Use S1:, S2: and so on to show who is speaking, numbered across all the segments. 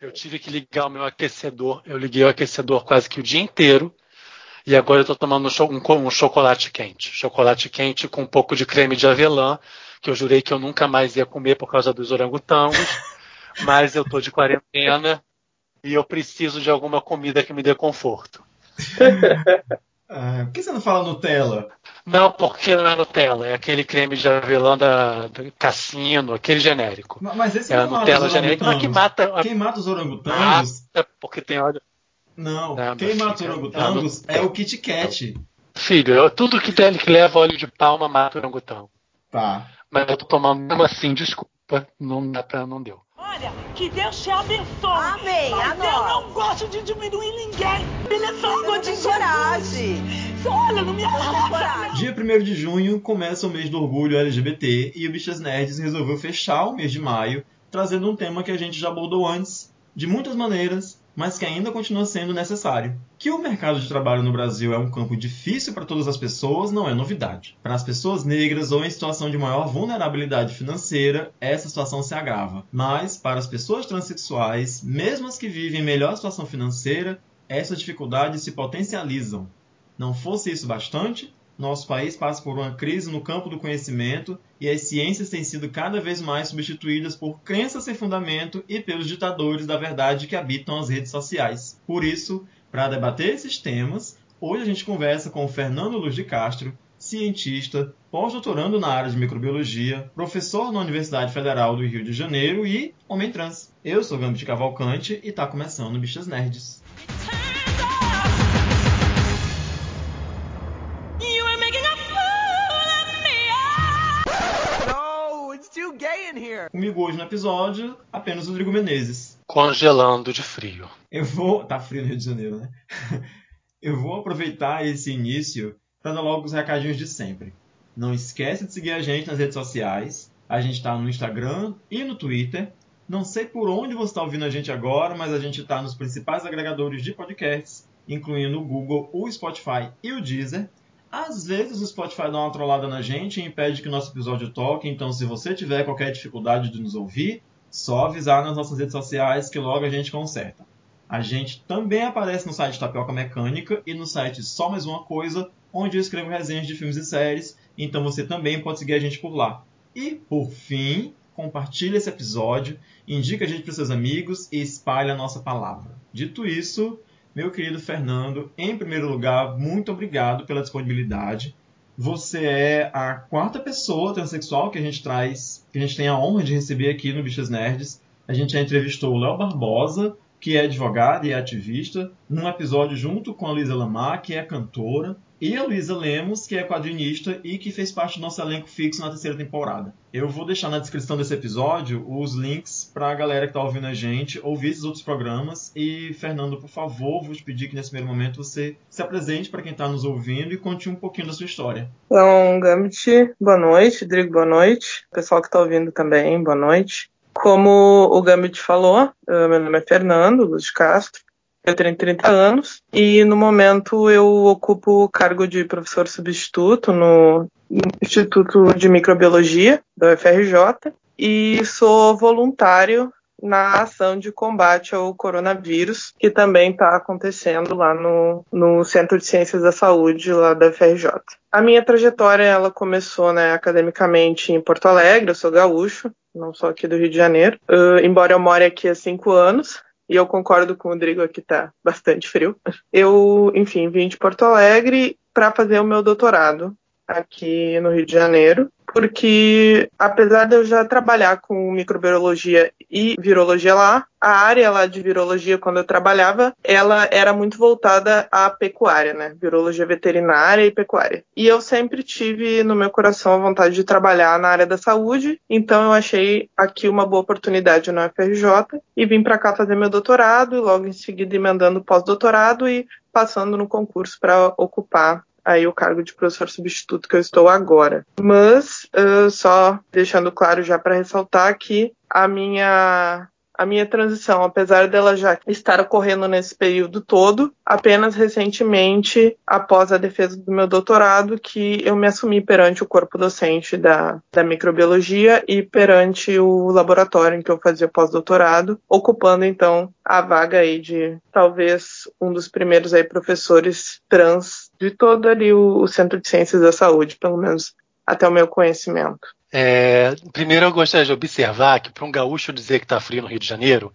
S1: Eu tive que ligar o meu aquecedor. Eu liguei o aquecedor quase que o dia inteiro. E agora eu estou tomando um, um, chocolate quente. Chocolate quente com um pouco de creme de avelã, que eu jurei que eu nunca mais ia comer por causa dos orangotangos. mas eu estou de quarentena e eu preciso de alguma comida que me dê conforto.
S2: Ah, por que você não fala Nutella?
S1: Não, porque não é Nutella, é aquele creme de avelã da, da Cassino, aquele genérico.
S2: Mas esse
S1: é
S2: não
S1: a Nutella genérica que mata.
S2: Quem mata os orangotangos?
S1: Mata porque tem óleo.
S2: Não, não quem mata os orangotangos é o Kit Kat.
S1: Filho, eu, tudo que, tem, que leva óleo de palma mata o orangotango.
S2: Tá.
S1: Mas eu tô tomando mesmo assim, desculpa, não dá pra, não deu.
S3: Olha, que Deus te abençoe.
S4: Amém.
S3: Mas
S4: a
S3: eu não gosto de diminuir ninguém. Ele é só de
S4: coragem.
S3: Olha, não me
S4: coragem.
S2: Dia 1 de junho começa o mês do orgulho LGBT e o Bichas Nerds resolveu fechar o mês de maio trazendo um tema que a gente já abordou antes, de muitas maneiras, mas que ainda continua sendo necessário. Que o mercado de trabalho no Brasil é um campo difícil para todas as pessoas não é novidade. Para as pessoas negras ou em situação de maior vulnerabilidade financeira, essa situação se agrava. Mas, para as pessoas transexuais, mesmo as que vivem melhor situação financeira, essas dificuldades se potencializam. Não fosse isso bastante, nosso país passa por uma crise no campo do conhecimento e as ciências têm sido cada vez mais substituídas por crenças sem fundamento e pelos ditadores da verdade que habitam as redes sociais. Por isso, para debater esses temas, hoje a gente conversa com o Fernando Luz de Castro, cientista, pós-doutorando na área de microbiologia, professor na Universidade Federal do Rio de Janeiro e homem trans. Eu sou Gambit Cavalcante e está começando Bichas Nerds. Comigo hoje no episódio, apenas o Rodrigo Menezes.
S1: Congelando de frio.
S2: Eu vou. Tá frio no Rio de Janeiro, né? Eu vou aproveitar esse início para dar logo os recadinhos de sempre. Não esquece de seguir a gente nas redes sociais. A gente está no Instagram e no Twitter. Não sei por onde você está ouvindo a gente agora, mas a gente está nos principais agregadores de podcasts, incluindo o Google, o Spotify e o Deezer. Às vezes o Spotify dá uma trollada na gente e impede que o nosso episódio toque, então se você tiver qualquer dificuldade de nos ouvir, só avisar nas nossas redes sociais que logo a gente conserta. A gente também aparece no site Tapioca Mecânica e no site Só Mais Uma Coisa, onde eu escrevo resenhas de filmes e séries, então você também pode seguir a gente por lá. E, por fim, compartilhe esse episódio, indique a gente para seus amigos e espalhe a nossa palavra. Dito isso, meu querido Fernando, em primeiro lugar, muito obrigado pela disponibilidade. Você é a quarta pessoa transexual que a gente traz, que a gente tem a honra de receber aqui no Bichas Nerds. A gente já entrevistou o Léo Barbosa, que é advogado e ativista, num episódio junto com a Luísa Lamar, que é cantora, e a Luísa Lemos, que é quadrinista e que fez parte do nosso elenco fixo na terceira temporada. Eu vou deixar na descrição desse episódio os links para a galera que está ouvindo a gente ouvir esses outros programas. E, Fernando, por favor, vou te pedir que nesse primeiro momento você se apresente para quem está nos ouvindo e conte um pouquinho da sua história.
S5: Então, Gambit, boa noite. Rodrigo, boa noite. Pessoal que está ouvindo também, boa noite. Como o Gambit falou, meu nome é Fernando Luz de Castro. Eu tenho 30 anos e no momento eu ocupo o cargo de professor substituto no Instituto de Microbiologia da UFRJ e sou voluntário na ação de combate ao coronavírus, que também está acontecendo lá no, no Centro de Ciências da Saúde lá da UFRJ. A minha trajetória ela começou né, academicamente em Porto Alegre, eu sou gaúcho, não sou aqui do Rio de Janeiro, uh, embora eu more aqui há cinco anos, e eu concordo com o Rodrigo aqui tá bastante frio. Eu, enfim, vim de Porto Alegre para fazer o meu doutorado aqui no Rio de Janeiro, porque apesar de eu já trabalhar com microbiologia e virologia lá, a área lá de virologia quando eu trabalhava, ela era muito voltada à pecuária, né? Virologia veterinária e pecuária. E eu sempre tive no meu coração a vontade de trabalhar na área da saúde, então eu achei aqui uma boa oportunidade na UFRJ e vim para cá fazer meu doutorado e logo em seguida emendando pós-doutorado e passando no concurso para ocupar aí o cargo de professor substituto que eu estou agora. Mas, uh, só deixando claro já para ressaltar que a minha a minha transição, apesar dela já estar ocorrendo nesse período todo, apenas recentemente, após a defesa do meu doutorado, que eu me assumi perante o corpo docente da, da microbiologia e perante o laboratório em que eu fazia pós-doutorado, ocupando então a vaga aí de talvez um dos primeiros aí professores trans de todo ali o, o Centro de Ciências da Saúde, pelo menos até o meu conhecimento.
S1: É, primeiro, eu gostaria de observar que para um gaúcho dizer que está frio no Rio de Janeiro,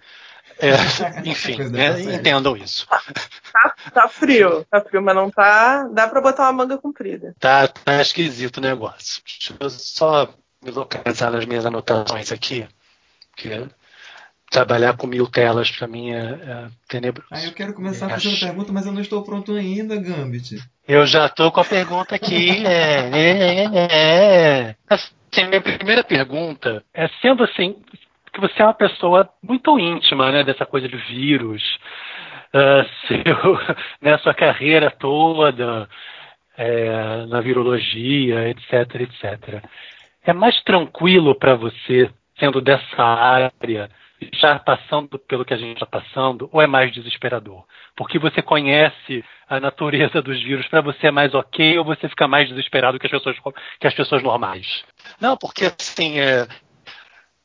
S1: é, enfim, né, entendam isso.
S5: Tá, tá frio, tá frio, mas não tá. Dá pra botar uma manga comprida.
S1: Tá, tá esquisito o negócio. Deixa eu só me localizar nas minhas anotações aqui, porque trabalhar com mil telas para mim é, é tenebroso.
S2: Ah, eu quero começar
S1: Acho-
S2: fazendo pergunta, mas eu não estou pronto ainda, Gambit.
S1: Eu já tô com a pergunta aqui. É, é, é, é. Assim, minha primeira pergunta é sendo assim que você é uma pessoa muito íntima, né, dessa coisa de vírus, ah, seu, né, sua carreira toda é, na virologia, etc, etc. É mais tranquilo para você sendo dessa área já passando pelo que a gente está passando, ou é mais desesperador? Porque você conhece a natureza dos vírus, para você é mais ok ou você fica mais desesperado que as pessoas, que as pessoas normais? Não, porque assim, é,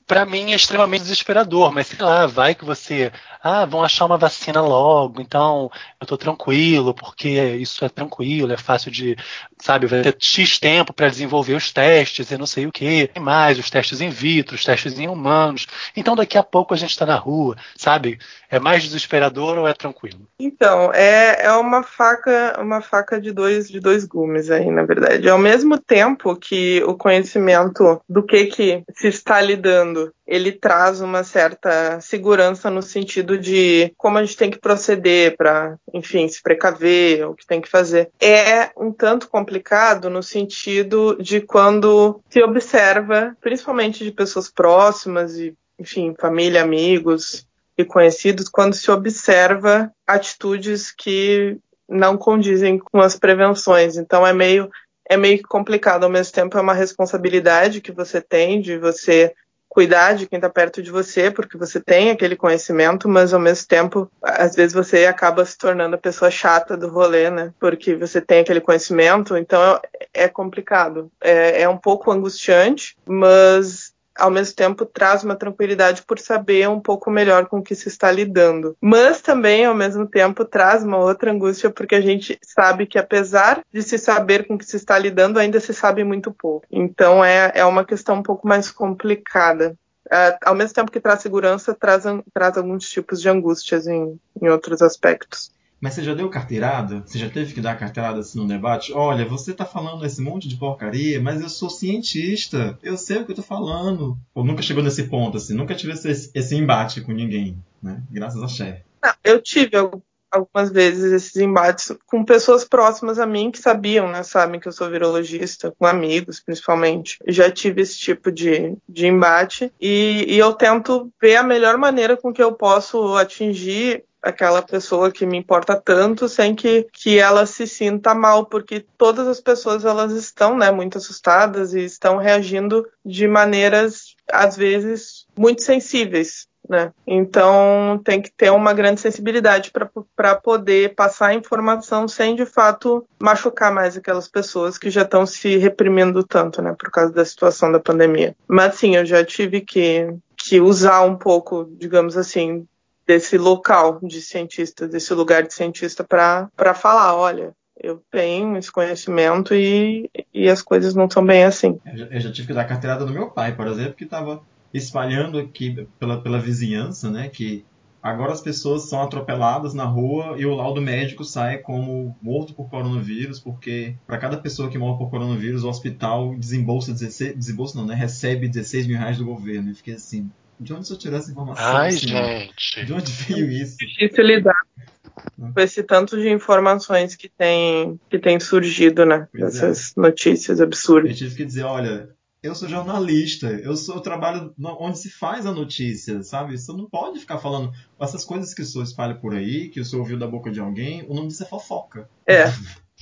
S1: para mim é extremamente desesperador, mas sei lá, vai que você, ah, vão achar uma vacina logo, então eu tô tranquilo, porque isso é tranquilo, é fácil de, sabe, vai ter X tempo para desenvolver os testes e não sei o que, mais os testes in vitro, os testes em humanos, então daqui a pouco a gente está na rua, sabe? É mais desesperador ou é tranquilo?
S5: Então, é, é uma faca, uma faca de dois, de dois gumes aí, na verdade. Ao mesmo tempo que o conhecimento do que, que se está lidando, ele traz uma certa segurança no sentido de como a gente tem que proceder para, enfim, se precaver, o que tem que fazer. É um tanto complicado no sentido de quando se observa, principalmente de pessoas próximas e, enfim, família, amigos, e conhecidos quando se observa atitudes que não condizem com as prevenções. Então é meio é meio complicado ao mesmo tempo é uma responsabilidade que você tem de você cuidar de quem está perto de você porque você tem aquele conhecimento, mas ao mesmo tempo às vezes você acaba se tornando a pessoa chata do rolê, né? Porque você tem aquele conhecimento, então é complicado, é, é um pouco angustiante, mas ao mesmo tempo traz uma tranquilidade por saber um pouco melhor com o que se está lidando. Mas também, ao mesmo tempo, traz uma outra angústia, porque a gente sabe que, apesar de se saber com o que se está lidando, ainda se sabe muito pouco. Então, é, é uma questão um pouco mais complicada. É, ao mesmo tempo que traz segurança, traz, traz alguns tipos de angústias em, em outros aspectos.
S2: Mas você já deu carteirada? Você já teve que dar carteirada assim no debate? Olha, você tá falando esse monte de porcaria, mas eu sou cientista. Eu sei o que eu tô falando. Ou nunca chegou nesse ponto, assim. Nunca tive esse, esse embate com ninguém, né? Graças a.
S5: Não, eu tive algumas vezes esses embates com pessoas próximas a mim que sabiam, né? Sabem que eu sou virologista, com amigos principalmente. Já tive esse tipo de, de embate e, e eu tento ver a melhor maneira com que eu posso atingir aquela pessoa que me importa tanto sem que, que ela se sinta mal, porque todas as pessoas elas estão né, muito assustadas e estão reagindo de maneiras, às vezes, muito sensíveis. Né? Então tem que ter uma grande sensibilidade para poder passar a informação sem de fato machucar mais aquelas pessoas que já estão se reprimindo tanto, né, por causa da situação da pandemia. Mas sim, eu já tive que, que usar um pouco, digamos assim, desse local de cientista, desse lugar de cientista para falar, olha, eu tenho esse conhecimento e, e as coisas não são bem assim.
S2: Eu já, tive que dar carteirada do meu pai, por exemplo, que estava espalhando aqui pela, pela vizinhança, né, que agora as pessoas são atropeladas na rua e o laudo médico sai como morto por coronavírus, porque para cada pessoa que morre por coronavírus, o hospital desembolsa 16, desembolsa não, né, recebe 16 mil reais do governo. Eu fiquei assim, de onde você tirou essa informação?
S1: Ai,
S2: assim?
S1: gente.
S2: De onde veio isso?
S5: Difícil lidar com esse tanto de informações que tem, que tem surgido, né?
S2: Pois é.
S5: Essas notícias
S2: Eu
S5: absurdas.
S2: tive que dizer, olha, eu sou jornalista, eu sou eu trabalho onde se faz a notícia, sabe? Você não pode ficar falando essas coisas que o senhor espalha por aí, que o senhor ouviu da boca de alguém, o nome disso é fofoca.
S5: É,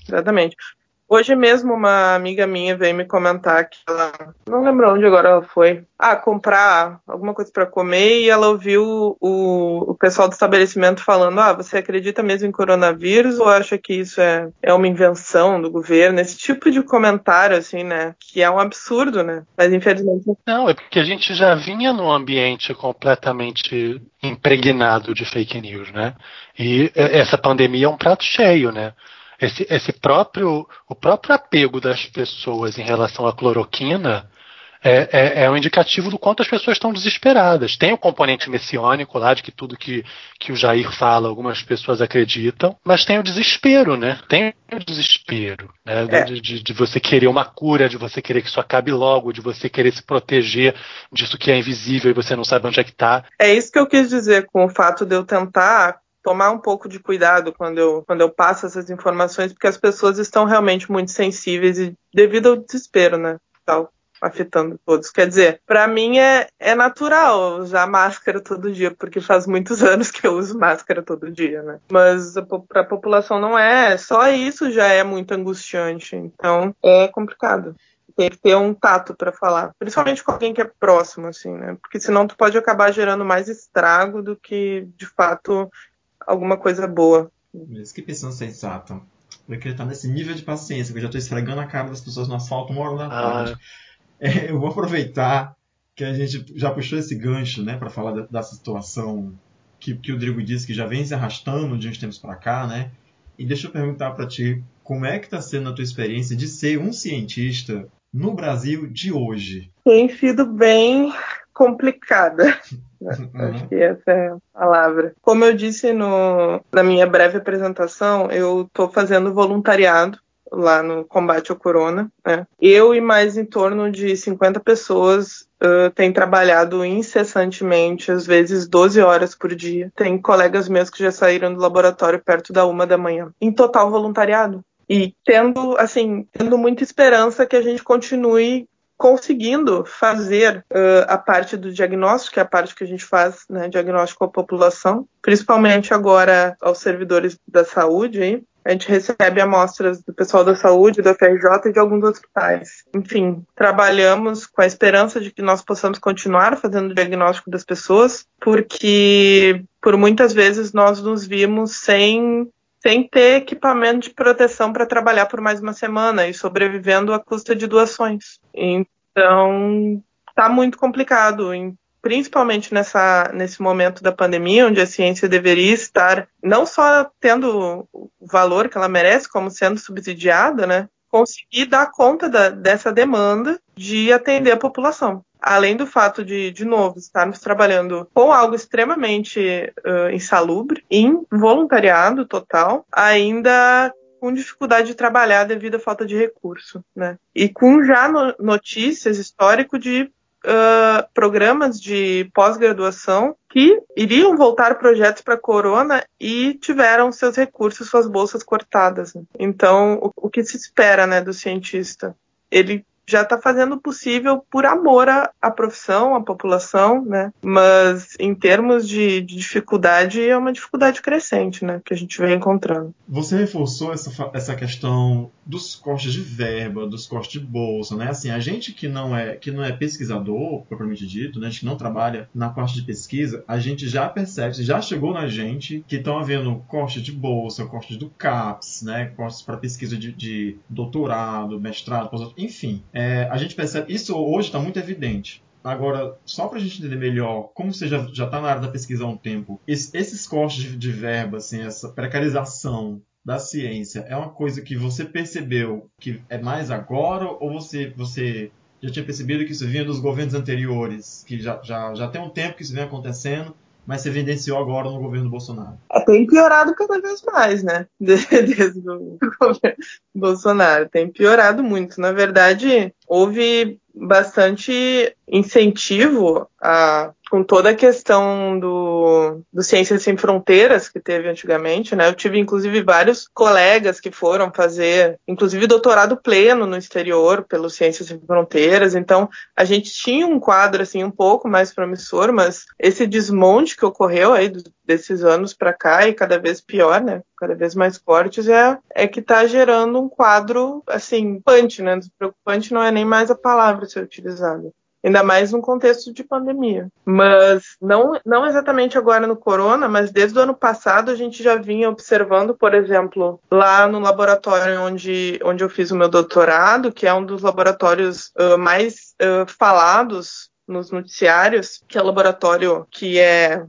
S5: exatamente. Hoje mesmo uma amiga minha veio me comentar que ela, não lembro onde agora ela foi, ah, comprar alguma coisa para comer e ela ouviu o, o pessoal do estabelecimento falando, ah, você acredita mesmo em coronavírus ou acha que isso é, é uma invenção do governo? Esse tipo de comentário, assim, né, que é um absurdo, né, mas infelizmente...
S1: Não, é porque a gente já vinha num ambiente completamente impregnado de fake news, né, e essa pandemia é um prato cheio, né, esse, esse próprio, o próprio apego das pessoas em relação à cloroquina é, é, é, um indicativo do quanto as pessoas estão desesperadas. Tem o componente messiânico lá, de que tudo que, que o Jair fala, algumas pessoas acreditam, mas tem o desespero, né? Tem o desespero, né? É. De, de, de, você querer uma cura, de você querer que isso acabe logo, de você querer se proteger disso que é invisível e você não sabe onde é que está.
S5: É isso que eu quis dizer com o fato de eu tentar tomar um pouco de cuidado quando eu, quando eu passo essas informações, porque as pessoas estão realmente muito sensíveis e devido ao desespero, né? Tal, afetando todos. Quer dizer, para mim é, é natural usar máscara todo dia, porque faz muitos anos que eu uso máscara todo dia, né? Mas para a população não é, só isso já é muito angustiante. Então é complicado tem que ter um tato para falar, principalmente com alguém que é próximo, assim, né? Porque senão tu pode acabar gerando mais estrago do que de fato alguma coisa boa.
S2: Isso que pensando sensato. Eu queria estar nesse nível de paciência, que eu já estou esfregando a cara das pessoas no asfalto uma hora da tarde. Ah. É, eu vou aproveitar que a gente já puxou esse gancho, né, para falar da, dessa situação que, que o Drigo disse que já vem se arrastando de uns tempos para cá, né? E deixa eu perguntar para ti, como é que está sendo a tua experiência de ser um cientista no Brasil de hoje?
S5: Tem sido bem complicada. Uhum. Acho que essa é a palavra. Como eu disse no, na minha breve apresentação, eu estou fazendo voluntariado lá no combate ao corona. Né? Eu e mais em torno de 50 pessoas uh, têm trabalhado incessantemente, às vezes 12 horas por dia. Tem colegas meus que já saíram do laboratório perto da uma da manhã, em total voluntariado. E tendo, assim, tendo muita esperança que a gente continue conseguindo fazer uh, a parte do diagnóstico, que é a parte que a gente faz, né, diagnóstico à população, principalmente agora aos servidores da saúde. A gente recebe amostras do pessoal da saúde, da FRJ e de alguns hospitais. Enfim, trabalhamos com a esperança de que nós possamos continuar fazendo o diagnóstico das pessoas, porque por muitas vezes nós nos vimos sem sem ter equipamento de proteção para trabalhar por mais uma semana e sobrevivendo à custa de doações. Então, está muito complicado, principalmente nessa, nesse momento da pandemia, onde a ciência deveria estar não só tendo o valor que ela merece, como sendo subsidiada, né? Conseguir dar conta da, dessa demanda de atender a população além do fato de, de novo, estarmos trabalhando com algo extremamente uh, insalubre, em voluntariado total, ainda com dificuldade de trabalhar devido à falta de recurso, né? E com já no, notícias histórico de uh, programas de pós-graduação que iriam voltar projetos para Corona e tiveram seus recursos, suas bolsas cortadas. Né? Então, o, o que se espera, né, do cientista? Ele já está fazendo o possível por amor à, à, profissão, à população, né? Mas em termos de, de, dificuldade, é uma dificuldade crescente, né? Que a gente vem encontrando.
S2: Você reforçou essa, essa questão dos cortes de verba, dos cortes de bolsa, né? Assim, a gente que não é que não é pesquisador, propriamente dito, né? A gente que não trabalha na parte de pesquisa, a gente já percebe, já chegou na gente que estão havendo cortes de bolsa, cortes do CAPS, né? Cortes para pesquisa de, de doutorado, mestrado, enfim é, a gente percebe, isso hoje está muito evidente. Agora, só para a gente entender melhor, como você já está na área da pesquisa há um tempo, esses cortes de, de verba, assim, essa precarização da ciência, é uma coisa que você percebeu que é mais agora ou você, você já tinha percebido que isso vinha dos governos anteriores, que já, já, já tem um tempo que isso vem acontecendo mas se evidenciou agora no governo Bolsonaro.
S5: É, tem piorado cada vez mais, né? Desde o governo Bolsonaro. Tem piorado muito. Na verdade, houve bastante incentivo a, com toda a questão do, do Ciências Sem Fronteiras que teve antigamente, né? Eu tive inclusive vários colegas que foram fazer, inclusive doutorado pleno no exterior pelo Ciências Sem Fronteiras. Então a gente tinha um quadro assim um pouco mais promissor, mas esse desmonte que ocorreu aí do, desses anos para cá e cada vez pior, né? Cada vez mais fortes é, é que está gerando um quadro assim preocupante, né? Preocupante não é nem mais a palavra ser utilizada ainda mais num contexto de pandemia. Mas não, não exatamente agora no corona, mas desde o ano passado a gente já vinha observando, por exemplo, lá no laboratório onde, onde eu fiz o meu doutorado, que é um dos laboratórios uh, mais uh, falados nos noticiários, que é o laboratório que é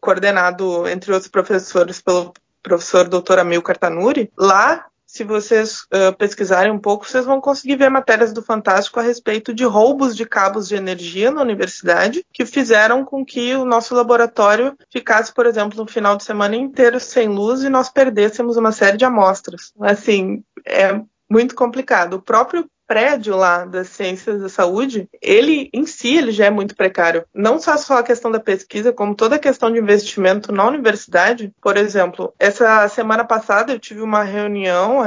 S5: coordenado, entre outros professores, pelo professor Dr. Amil Cartanuri, lá se vocês uh, pesquisarem um pouco, vocês vão conseguir ver matérias do Fantástico a respeito de roubos de cabos de energia na universidade, que fizeram com que o nosso laboratório ficasse, por exemplo, no final de semana inteiro sem luz e nós perdêssemos uma série de amostras. Assim, é muito complicado. O próprio prédio lá das ciências da saúde, ele em si ele já é muito precário. Não só só a questão da pesquisa, como toda a questão de investimento na universidade. Por exemplo, essa semana passada eu tive uma reunião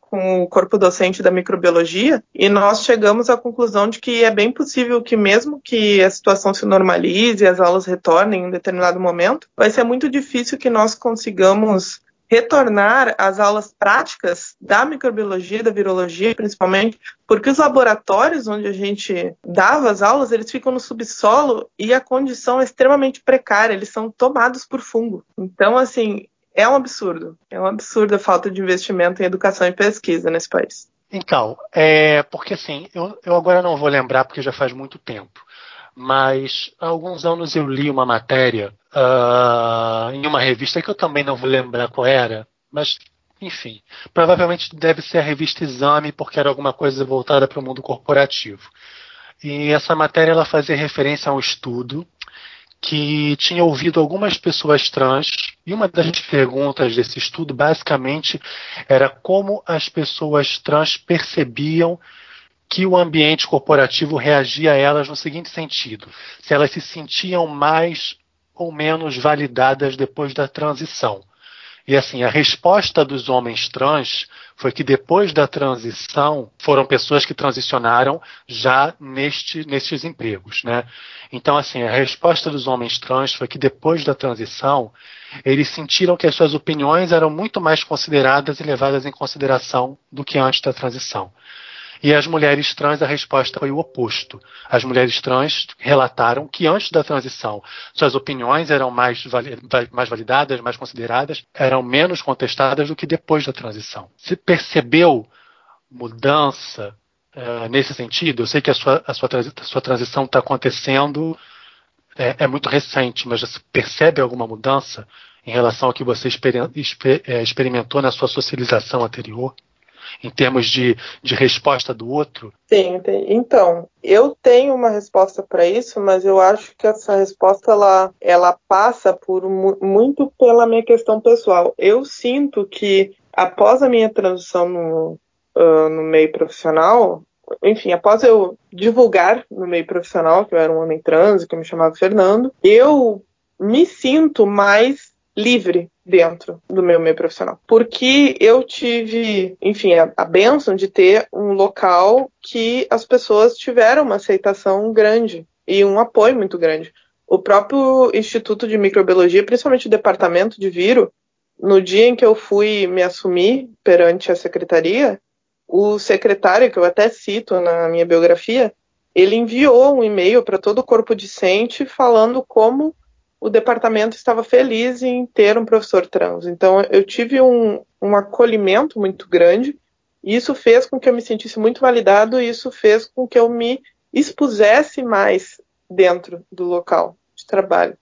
S5: com o corpo docente da microbiologia e nós chegamos à conclusão de que é bem possível que mesmo que a situação se normalize e as aulas retornem em um determinado momento, vai ser muito difícil que nós consigamos retornar às aulas práticas da microbiologia, da virologia, principalmente, porque os laboratórios onde a gente dava as aulas, eles ficam no subsolo e a condição é extremamente precária, eles são tomados por fungo. Então, assim, é um absurdo. É um absurdo a falta de investimento em educação e pesquisa nesse país.
S1: Então, é porque assim, eu, eu agora não vou lembrar porque já faz muito tempo mas há alguns anos eu li uma matéria uh, em uma revista que eu também não vou lembrar qual era, mas enfim, provavelmente deve ser a revista Exame, porque era alguma coisa voltada para o mundo corporativo. E essa matéria ela fazia referência a um estudo que tinha ouvido algumas pessoas trans, e uma das perguntas desse estudo basicamente era como as pessoas trans percebiam que o ambiente corporativo reagia a elas no seguinte sentido: se elas se sentiam mais ou menos validadas depois da transição. E assim, a resposta dos homens trans foi que depois da transição foram pessoas que transicionaram já neste, nestes empregos, né? Então, assim, a resposta dos homens trans foi que depois da transição eles sentiram que as suas opiniões eram muito mais consideradas e levadas em consideração do que antes da transição. E as mulheres trans, a resposta foi o oposto. As mulheres trans relataram que antes da transição, suas opiniões eram mais, mais validadas, mais consideradas, eram menos contestadas do que depois da transição. Se percebeu mudança uh, nesse sentido? Eu sei que a sua, a sua, a sua transição está acontecendo, é, é, muito recente, mas você percebe alguma mudança em relação ao que você é, experimentou na sua socialização anterior? Em termos de, de resposta do outro?
S5: Sim, então, eu tenho uma resposta para isso, mas eu acho que essa resposta ela, ela passa por muito pela minha questão pessoal. Eu sinto que após a minha transição no, uh, no meio profissional, enfim, após eu divulgar no meio profissional que eu era um homem trans, que eu me chamava Fernando, eu me sinto mais livre dentro do meu meio profissional. Porque eu tive, enfim, a, a benção de ter um local que as pessoas tiveram uma aceitação grande e um apoio muito grande. O próprio Instituto de Microbiologia, principalmente o departamento de viro, no dia em que eu fui me assumir perante a secretaria, o secretário, que eu até cito na minha biografia, ele enviou um e-mail para todo o corpo discente falando como o departamento estava feliz em ter um professor trans. Então, eu tive um, um acolhimento muito grande, e isso fez com que eu me sentisse muito validado, e isso fez com que eu me expusesse mais dentro do local de trabalho.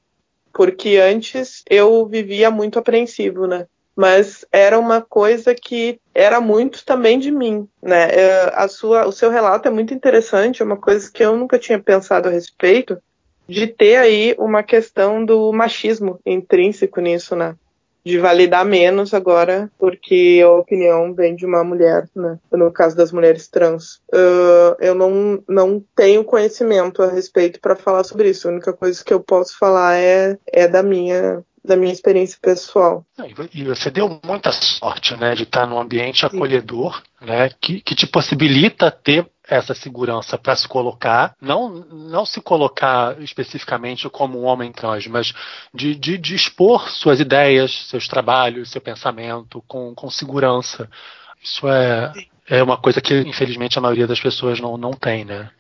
S5: Porque antes eu vivia muito apreensivo, né? Mas era uma coisa que era muito também de mim, né? É, a sua, o seu relato é muito interessante, é uma coisa que eu nunca tinha pensado a respeito, de ter aí uma questão do machismo intrínseco nisso, né? De validar menos agora, porque a opinião vem de uma mulher, né? No caso das mulheres trans. Uh, eu não, não tenho conhecimento a respeito para falar sobre isso. A única coisa que eu posso falar é, é da minha da minha experiência pessoal.
S1: E você deu muita sorte, né, de estar num ambiente acolhedor, né, que, que te possibilita ter essa segurança para se colocar, não, não se colocar especificamente como um homem trans, mas de, de, de expor suas ideias, seus trabalhos, seu pensamento com, com segurança. Isso é, é uma coisa que, infelizmente, a maioria das pessoas não, não tem, né?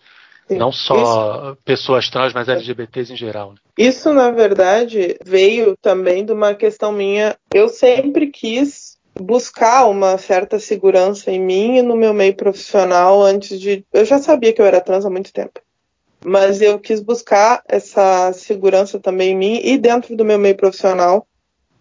S1: Não só Isso... pessoas trans, mas LGBTs em geral. Né?
S5: Isso, na verdade, veio também de uma questão minha. Eu sempre quis buscar uma certa segurança em mim e no meu meio profissional antes de. Eu já sabia que eu era trans há muito tempo. Mas eu quis buscar essa segurança também em mim e dentro do meu meio profissional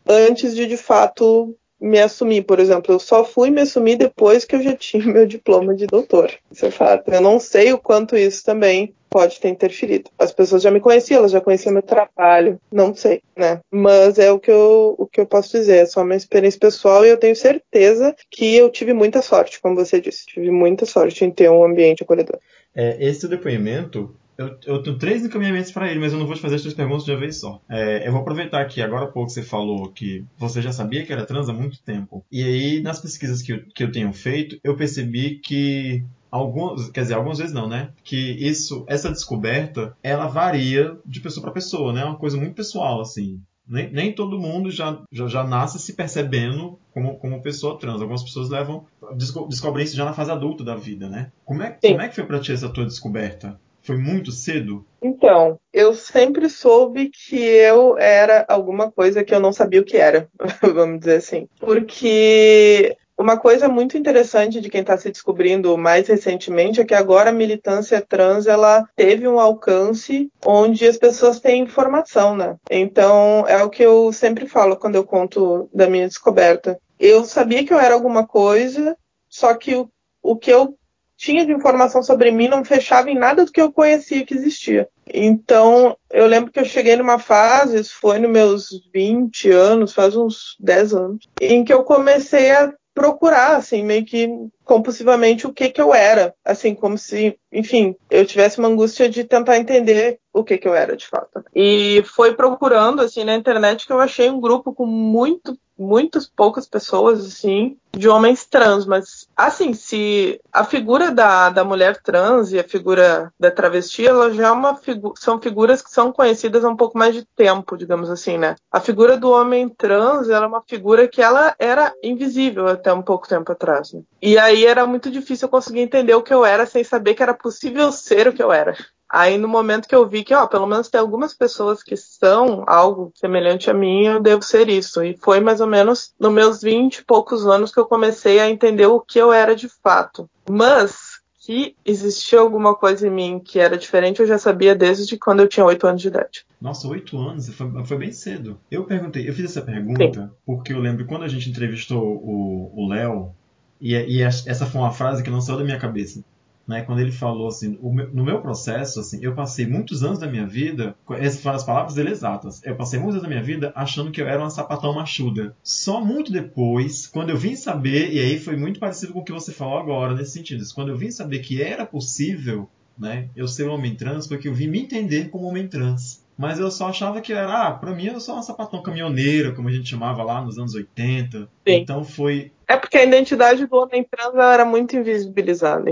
S5: antes de de fato me assumir, por exemplo. Eu só fui me assumir depois que eu já tinha meu diploma de doutor. Isso é fato. Eu não sei o quanto isso também pode ter interferido. As pessoas já me conheciam, elas já conheciam meu trabalho, não sei, né? Mas é o que eu, o que eu posso dizer, é só uma experiência pessoal e eu tenho certeza que eu tive muita sorte, como você disse, tive muita sorte em ter um ambiente acolhedor.
S2: É, esse depoimento eu, eu tenho três encaminhamentos para ele, mas eu não vou te fazer as três perguntas de uma vez só. É, eu vou aproveitar que agora há pouco você falou que você já sabia que era trans há muito tempo. E aí, nas pesquisas que eu, que eu tenho feito, eu percebi que alguns, quer dizer, algumas vezes não, né? Que isso, essa descoberta, ela varia de pessoa para pessoa, né? É uma coisa muito pessoal, assim. Nem, nem todo mundo já, já, já, nasce se percebendo como, como pessoa trans. Algumas pessoas levam desco, descobrem isso já na fase adulta da vida, né? Como é, como é que foi para ti essa tua descoberta? Foi muito cedo?
S5: Então, eu sempre soube que eu era alguma coisa que eu não sabia o que era, vamos dizer assim. Porque uma coisa muito interessante de quem está se descobrindo mais recentemente é que agora a militância trans ela teve um alcance onde as pessoas têm informação, né? Então é o que eu sempre falo quando eu conto da minha descoberta. Eu sabia que eu era alguma coisa, só que o, o que eu tinha de informação sobre mim não fechava em nada do que eu conhecia que existia. Então, eu lembro que eu cheguei numa fase, isso foi nos meus 20 anos, faz uns 10 anos, em que eu comecei a procurar, assim, meio que compulsivamente o que que eu era, assim, como se, enfim, eu tivesse uma angústia de tentar entender o que que eu era de fato. E foi procurando, assim, na internet que eu achei um grupo com muito muitas poucas pessoas, assim, de homens trans, mas, assim, se a figura da, da mulher trans e a figura da travesti, ela já é uma figu são figuras que são conhecidas há um pouco mais de tempo, digamos assim, né? A figura do homem trans, ela é uma figura que ela era invisível até um pouco tempo atrás, né? E aí era muito difícil eu conseguir entender o que eu era sem saber que era possível ser o que eu era. Aí no momento que eu vi que, ó, pelo menos tem algumas pessoas que são algo semelhante a mim, eu devo ser isso. E foi mais ou menos nos meus 20 e poucos anos que eu comecei a entender o que eu era de fato. Mas que existia alguma coisa em mim que era diferente, eu já sabia desde quando eu tinha 8 anos de idade.
S2: Nossa, 8 anos? Foi, foi bem cedo. Eu perguntei, eu fiz essa pergunta Sim. porque eu lembro quando a gente entrevistou o Léo, e, e essa foi uma frase que não saiu da minha cabeça né, quando ele falou assim, meu, no meu processo, assim, eu passei muitos anos da minha vida, essas foram as palavras dele exatas, eu passei muitos anos da minha vida achando que eu era uma sapatão machuda. Só muito depois, quando eu vim saber, e aí foi muito parecido com o que você falou agora, nesse sentido, quando eu vim saber que era possível, né, eu ser um homem trans, foi que eu vim me entender como homem trans. Mas eu só achava que era, ah, pra mim eu sou uma sapatão caminhoneira, como a gente chamava lá nos anos 80. Sim. Então foi
S5: é porque a identidade do homem trans era muito invisibilizada,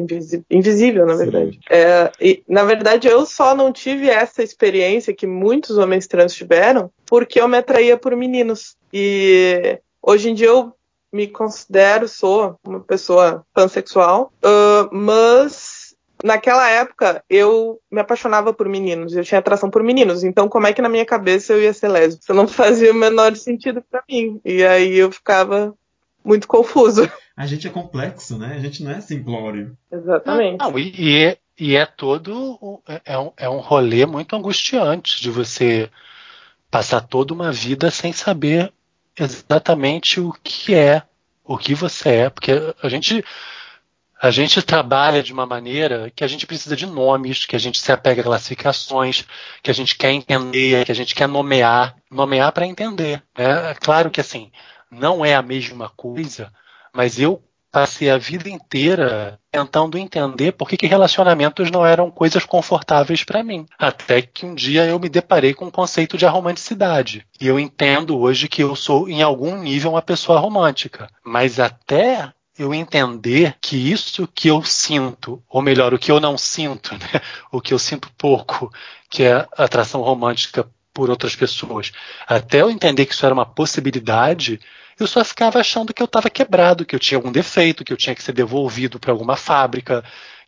S5: invisível, na verdade. É, e, na verdade, eu só não tive essa experiência que muitos homens trans tiveram porque eu me atraía por meninos. E hoje em dia eu me considero, sou uma pessoa pansexual, uh, mas naquela época eu me apaixonava por meninos, eu tinha atração por meninos, então como é que na minha cabeça eu ia ser lésbica? Isso não fazia o menor sentido para mim. E aí eu ficava muito confuso.
S2: A gente é complexo, né? A gente não é simplório.
S5: Exatamente.
S1: Não, e, e, é, e é todo. É, é um, é um rolê muito angustiante de você passar toda uma vida sem saber exatamente o que é, o que você é, porque a gente a gente trabalha de uma maneira que a gente precisa de nomes, que a gente se apega a classificações, que a gente quer entender, que a gente quer nomear, nomear para entender. Né? Claro que assim, não é a mesma coisa, mas eu passei a vida inteira tentando entender por que, que relacionamentos não eram coisas confortáveis para mim. Até que um dia eu me deparei com o conceito de romanticidade. E eu entendo hoje que eu sou, em algum nível, uma pessoa romântica. Mas até eu entender que isso que eu sinto, ou melhor, o que eu não sinto, né? o que eu sinto pouco, que é atração romântica por outras pessoas, até eu entender que isso era uma possibilidade, eu só ficava achando que eu estava quebrado, que eu tinha algum defeito, que eu tinha que ser devolvido para alguma fábrica,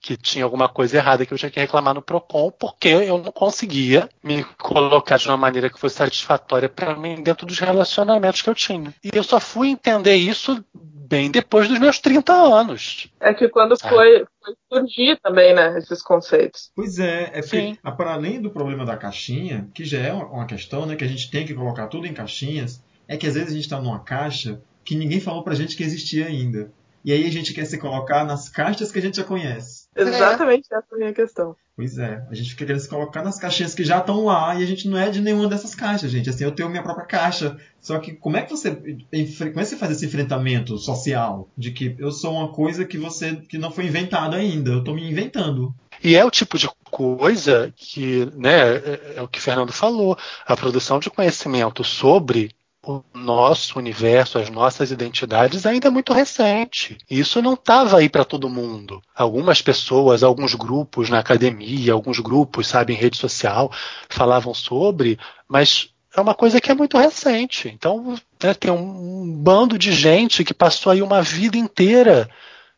S1: que tinha alguma coisa errada que eu tinha que reclamar no Procon, porque eu não conseguia me colocar de uma maneira que fosse satisfatória para mim dentro dos relacionamentos que eu tinha. E eu só fui entender isso bem depois dos meus 30 anos.
S5: É que quando
S1: Ah.
S5: foi, foi surgir também, né, esses conceitos.
S2: Pois é, é porque, ah, para além do problema da caixinha, que já é uma, uma questão, né, que a gente tem que colocar tudo em caixinhas, é que às vezes a gente está numa caixa que ninguém falou pra gente que existia ainda. E aí a gente quer se colocar nas caixas que a gente já conhece.
S5: Exatamente essa é a minha questão.
S2: Pois é, a gente fica querendo se colocar nas caixinhas que já estão lá e a gente não é de nenhuma dessas caixas, gente. Assim, eu tenho minha própria caixa. Só que como é que você como é que você faz esse enfrentamento social de que eu sou uma coisa que você que não foi inventada ainda, eu tô me inventando.
S1: E é o tipo de coisa que, né, é, é o que o Fernando falou, a produção de conhecimento sobre o nosso universo, as nossas identidades ainda é muito recente. Isso não estava aí para todo mundo. Algumas pessoas, alguns grupos na academia, alguns grupos, sabe, em rede social, falavam sobre, mas é uma coisa que é muito recente. Então, né, tem um, um bando de gente que passou aí uma vida inteira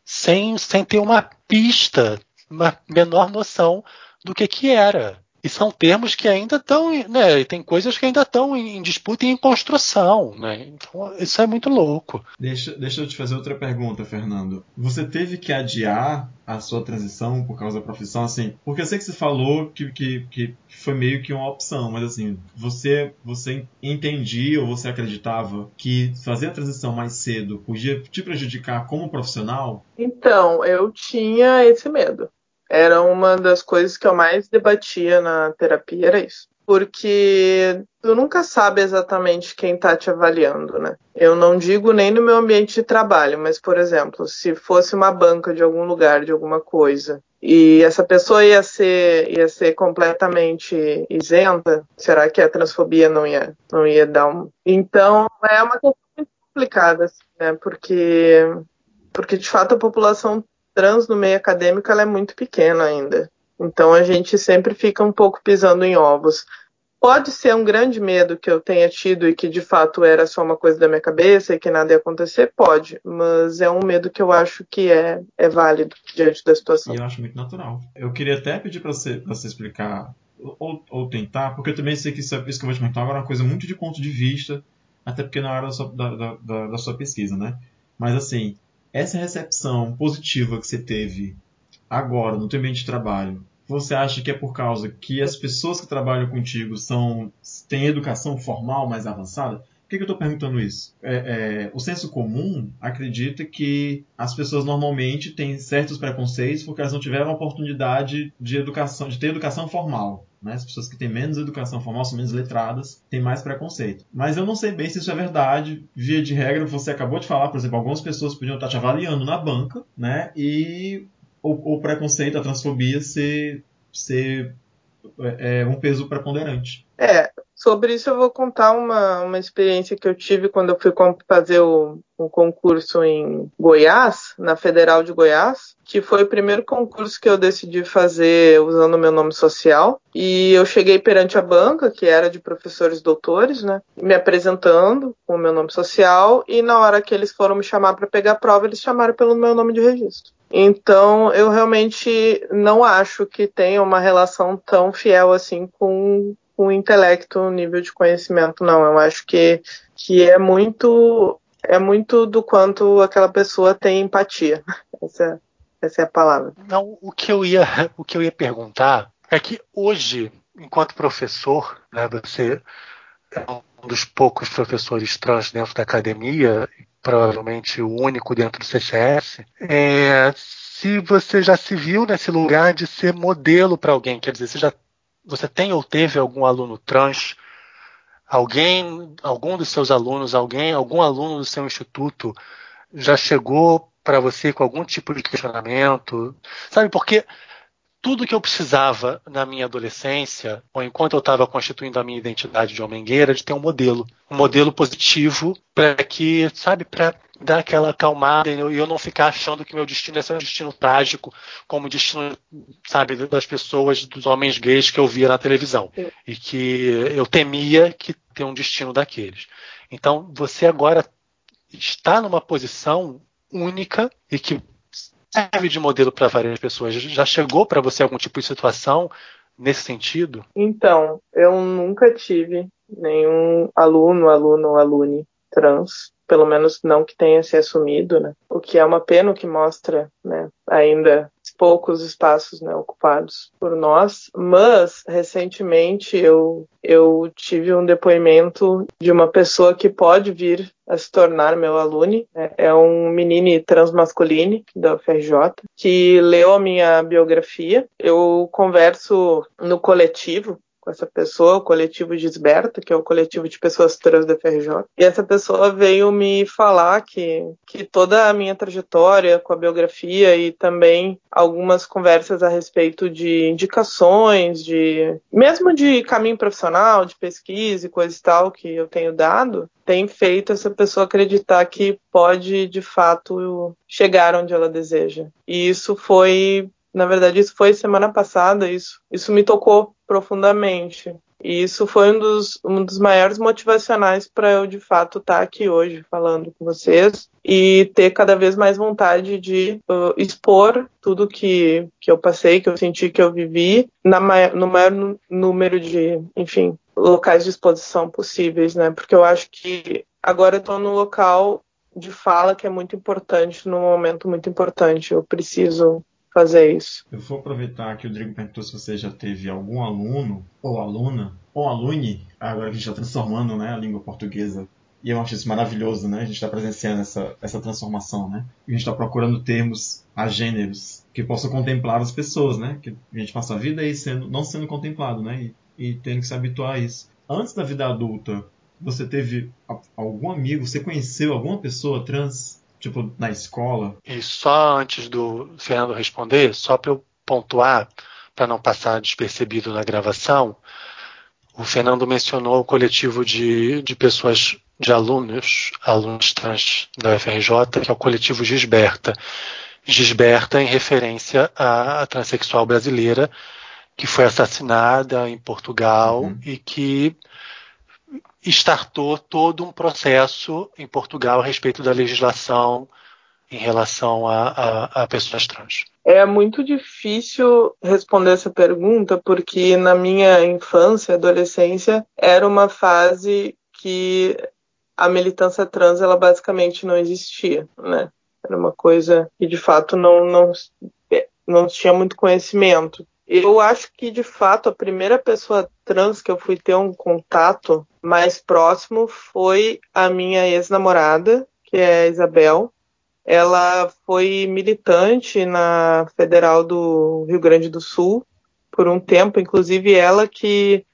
S1: sem, sem ter uma pista, uma menor noção do que que era. E são termos que ainda estão, né? Tem coisas que ainda estão em disputa e em construção, né? Então isso é muito louco.
S2: Deixa, deixa eu te fazer outra pergunta, Fernando. Você teve que adiar a sua transição por causa da profissão, assim? Porque eu sei que você falou que, que, que foi meio que uma opção, mas assim, você, você entendia ou você acreditava que fazer a transição mais cedo podia te prejudicar como profissional?
S5: Então, eu tinha esse medo. Era uma das coisas que eu mais debatia na terapia, era isso. Porque tu nunca sabe exatamente quem tá te avaliando, né? Eu não digo nem no meu ambiente de trabalho, mas, por exemplo, se fosse uma banca de algum lugar, de alguma coisa, e essa pessoa ia ser, ia ser completamente isenta, será que a transfobia não ia, não ia dar um. Então, é uma questão muito complicada, assim, né? Porque, porque de fato a população trans no meio acadêmico ela é muito pequena ainda. Então a gente sempre fica um pouco pisando em ovos. Pode ser um grande medo que eu tenha tido e que de fato era só uma coisa da minha cabeça e que nada ia acontecer? Pode, mas é um medo que eu acho que é, é válido diante da situação.
S2: E eu acho muito natural. Eu queria até pedir para você, pra você explicar, ou, ou tentar, porque eu também sei que isso, isso que eu vou te perguntar agora é uma coisa muito de ponto de vista, até porque na hora da sua, da, da, da sua pesquisa, né? Mas assim, essa recepção positiva que você teve agora no teu ambiente de trabalho, você acha que é por causa que as pessoas que trabalham contigo são têm educação formal mais avançada? Por que, que eu estou perguntando isso? É, é, o senso comum acredita que as pessoas normalmente têm certos preconceitos porque elas não tiveram a oportunidade de educação, de ter educação formal. Né? As pessoas que têm menos educação formal, são menos letradas, têm mais preconceito. Mas eu não sei bem se isso é verdade. Via de regra, você acabou de falar, por exemplo, algumas pessoas podiam estar te avaliando na banca, né? E o, o preconceito, a transfobia ser, ser é, um peso preponderante.
S5: É, sobre isso eu vou contar uma, uma experiência que eu tive quando eu fui fazer o, um concurso em Goiás, na Federal de Goiás, que foi o primeiro concurso que eu decidi fazer usando o meu nome social. E eu cheguei perante a banca, que era de professores doutores, né, me apresentando com o meu nome social, e na hora que eles foram me chamar para pegar a prova, eles chamaram pelo meu nome de registro. Então, eu realmente não acho que tenha uma relação tão fiel assim com o intelecto, nível de conhecimento, não. Eu acho que, que é muito é muito do quanto aquela pessoa tem empatia. Essa, essa é a palavra.
S1: Não, o que eu ia, o que eu ia perguntar é que hoje, enquanto professor, né, você é um dos poucos professores trans dentro da academia, provavelmente o único dentro do CCS, é, se você já se viu nesse lugar de ser modelo para alguém, quer dizer, você já você tem ou teve algum aluno trans, alguém, algum dos seus alunos, alguém, algum aluno do seu instituto já chegou para você com algum tipo de questionamento, sabe? Porque tudo que eu precisava na minha adolescência, ou enquanto eu estava constituindo a minha identidade de homem gay, era de ter um modelo, um modelo positivo para que, sabe, para dar aquela acalmada e eu, eu não ficar achando que meu destino é ser um destino trágico, como o destino, sabe, das pessoas, dos homens gays que eu via na televisão.
S5: Sim.
S1: E que eu temia que ter um destino daqueles. Então, você agora está numa posição única e que serve de modelo para várias pessoas. Já chegou para você algum tipo de situação nesse sentido?
S5: Então, eu nunca tive nenhum aluno, aluno ou alune trans, pelo menos não que tenha se assumido, né? O que é uma pena, o que mostra, né, ainda poucos espaços né, ocupados por nós, mas recentemente eu, eu tive um depoimento de uma pessoa que pode vir a se tornar meu aluno, né, é um menino transmasculino da UFRJ, que leu a minha biografia. Eu converso no coletivo com essa pessoa, o coletivo Gisberta, que é o coletivo de pessoas trans da FRJ. E essa pessoa veio me falar que, que toda a minha trajetória com a biografia e também algumas conversas a respeito de indicações, de mesmo de caminho profissional, de pesquisa e coisa e tal que eu tenho dado, tem feito essa pessoa acreditar que pode de fato chegar onde ela deseja. E isso foi na verdade, isso foi semana passada, isso, isso me tocou profundamente. E isso foi um dos, um dos maiores motivacionais para eu, de fato, estar tá aqui hoje falando com vocês e ter cada vez mais vontade de uh, expor tudo que, que eu passei, que eu senti, que eu vivi, na, no maior número de, enfim, locais de exposição possíveis, né? Porque eu acho que agora eu estou no local de fala que é muito importante, num momento muito importante. Eu preciso fazer isso.
S2: Eu vou aproveitar que o Rodrigo perguntou se você já teve algum aluno ou aluna ou alune, agora que a gente está transformando né, a língua portuguesa. E eu acho isso maravilhoso, né? A gente está presenciando essa, essa transformação, né? A gente está procurando termos a gêneros que possam contemplar as pessoas, né? Que a gente passa a vida aí sendo, não sendo contemplado, né? E, e tendo que se habituar a isso. Antes da vida adulta, você teve algum amigo, você conheceu alguma pessoa trans tipo, na escola?
S1: E só antes do Fernando responder, só para eu pontuar, para não passar despercebido na gravação, o Fernando mencionou o coletivo de, de pessoas, de alunos, alunos trans da UFRJ, que é o coletivo Gisberta. Gisberta em referência à transexual brasileira que foi assassinada em Portugal uhum. e que startou todo um processo em Portugal a respeito da legislação em relação a, a, a, pessoas trans?
S5: É muito difícil responder essa pergunta, porque na minha infância, adolescência, era uma fase que a militância trans ela basicamente não existia, né? Era uma coisa que de fato não, não, não tinha muito conhecimento. Eu acho que, de fato, a primeira pessoa trans que eu fui ter um contato mais próximo foi a minha ex-namorada, que é a Isabel. Ela foi militante na Federal do Rio Grande do Sul por um tempo, inclusive ela que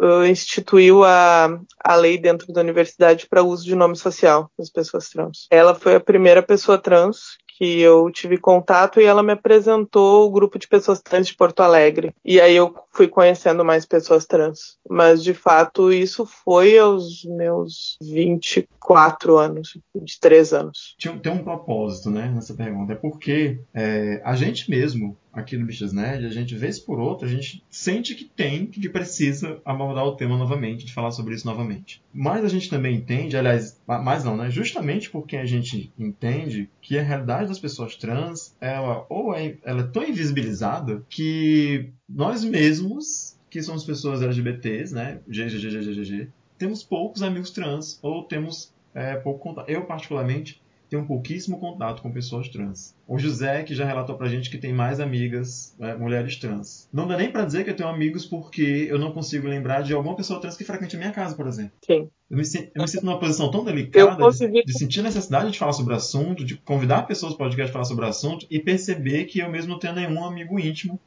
S5: uh, instituiu a, a lei dentro da universidade para uso de nome social das pessoas trans. Ela foi a primeira pessoa trans que eu tive contato e ela me apresentou o grupo de pessoas trans de Porto Alegre. E aí eu fui conhecendo mais pessoas trans. Mas de fato isso foi aos meus 24 anos, 23 anos.
S2: Tem um propósito, né, nessa pergunta. É porque é, a gente mesmo aqui no Bichas Nerd, a gente, vez por outra, a gente sente que tem, que precisa abordar o tema novamente, de falar sobre isso novamente. Mas a gente também entende, aliás, mais não, né? Justamente porque a gente entende que a realidade das pessoas trans, ela ou é, ela é tão invisibilizada que nós mesmos, que somos pessoas LGBTs, né? GGGGGG, temos poucos amigos trans, ou temos é, pouco contato. Eu, particularmente, tem um pouquíssimo contato com pessoas trans. O José, que já relatou pra gente que tem mais amigas né, mulheres trans. Não dá nem para dizer que eu tenho amigos porque eu não consigo lembrar de alguma pessoa trans que frequente a minha casa, por exemplo.
S5: Sim.
S2: Eu me, sinto, eu me sinto numa posição tão delicada consegui... de, sentir necessidade de falar sobre o assunto, de convidar pessoas para o podcast falar sobre o assunto e perceber que eu mesmo não tenho nenhum amigo íntimo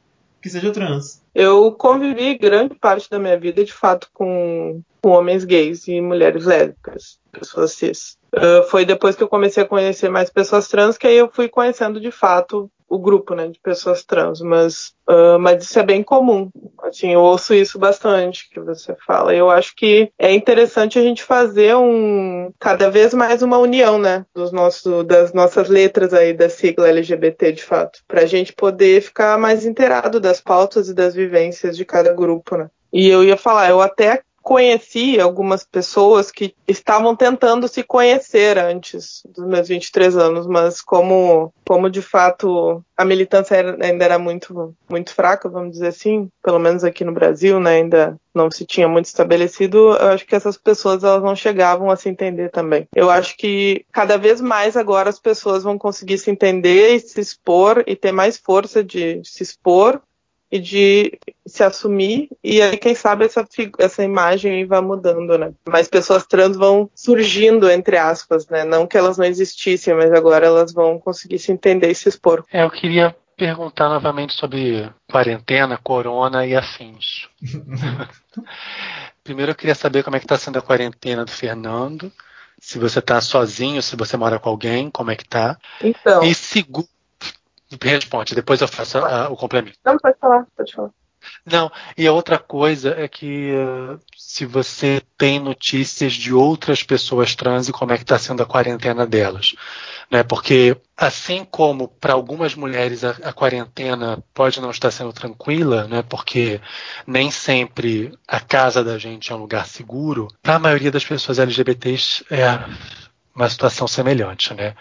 S2: que seja trans.
S5: Eu convivi grande parte da minha vida, de fato, com, com homens gays e mulheres lésbicas, pessoas cis. Uh, foi depois que eu comecei a conhecer mais pessoas trans que aí eu fui conhecendo de fato o grupo, né, de pessoas trans, mas, uh, mas isso é bem comum. Assim, eu ouço isso bastante que você fala. Eu acho que é interessante a gente fazer um cada vez mais uma união, né, dos nossos, das nossas letras aí da sigla LGBT, de fato, para a gente poder ficar mais inteirado das pautas e das vivências de cada grupo, né. E eu ia falar, eu até conheci algumas pessoas que estavam tentando se conhecer antes dos meus 23 anos, mas como, como de fato a militância era, ainda era muito, muito fraca, vamos dizer assim, pelo menos aqui no Brasil, né, ainda não se tinha muito estabelecido, eu acho que essas pessoas elas não chegavam a se entender também. Eu acho que cada vez mais agora as pessoas vão conseguir se entender e se expor e ter mais força de se expor e de se assumir e aí quem sabe essa essa imagem vai mudando, né? Mais pessoas trans vão surgindo entre aspas, né? Não que elas não existissem, mas agora elas vão conseguir se entender e se expor.
S1: É, eu queria perguntar novamente sobre quarentena, corona e afins. Primeiro eu queria saber como é que está sendo a quarentena do Fernando, se você está sozinho, se você mora com alguém, como é que tá.
S5: Então.
S1: E segundo Responde, depois eu faço a, o complemento.
S5: Não, pode falar, pode falar.
S1: Não, e a outra coisa é que uh, se você tem notícias de outras pessoas trans e como é que está sendo a quarentena delas. Né? Porque assim como para algumas mulheres a, a, quarentena pode não estar sendo tranquila, né? porque nem sempre a casa da gente é um lugar seguro, para a maioria das pessoas LGBTs é uma situação semelhante. Né?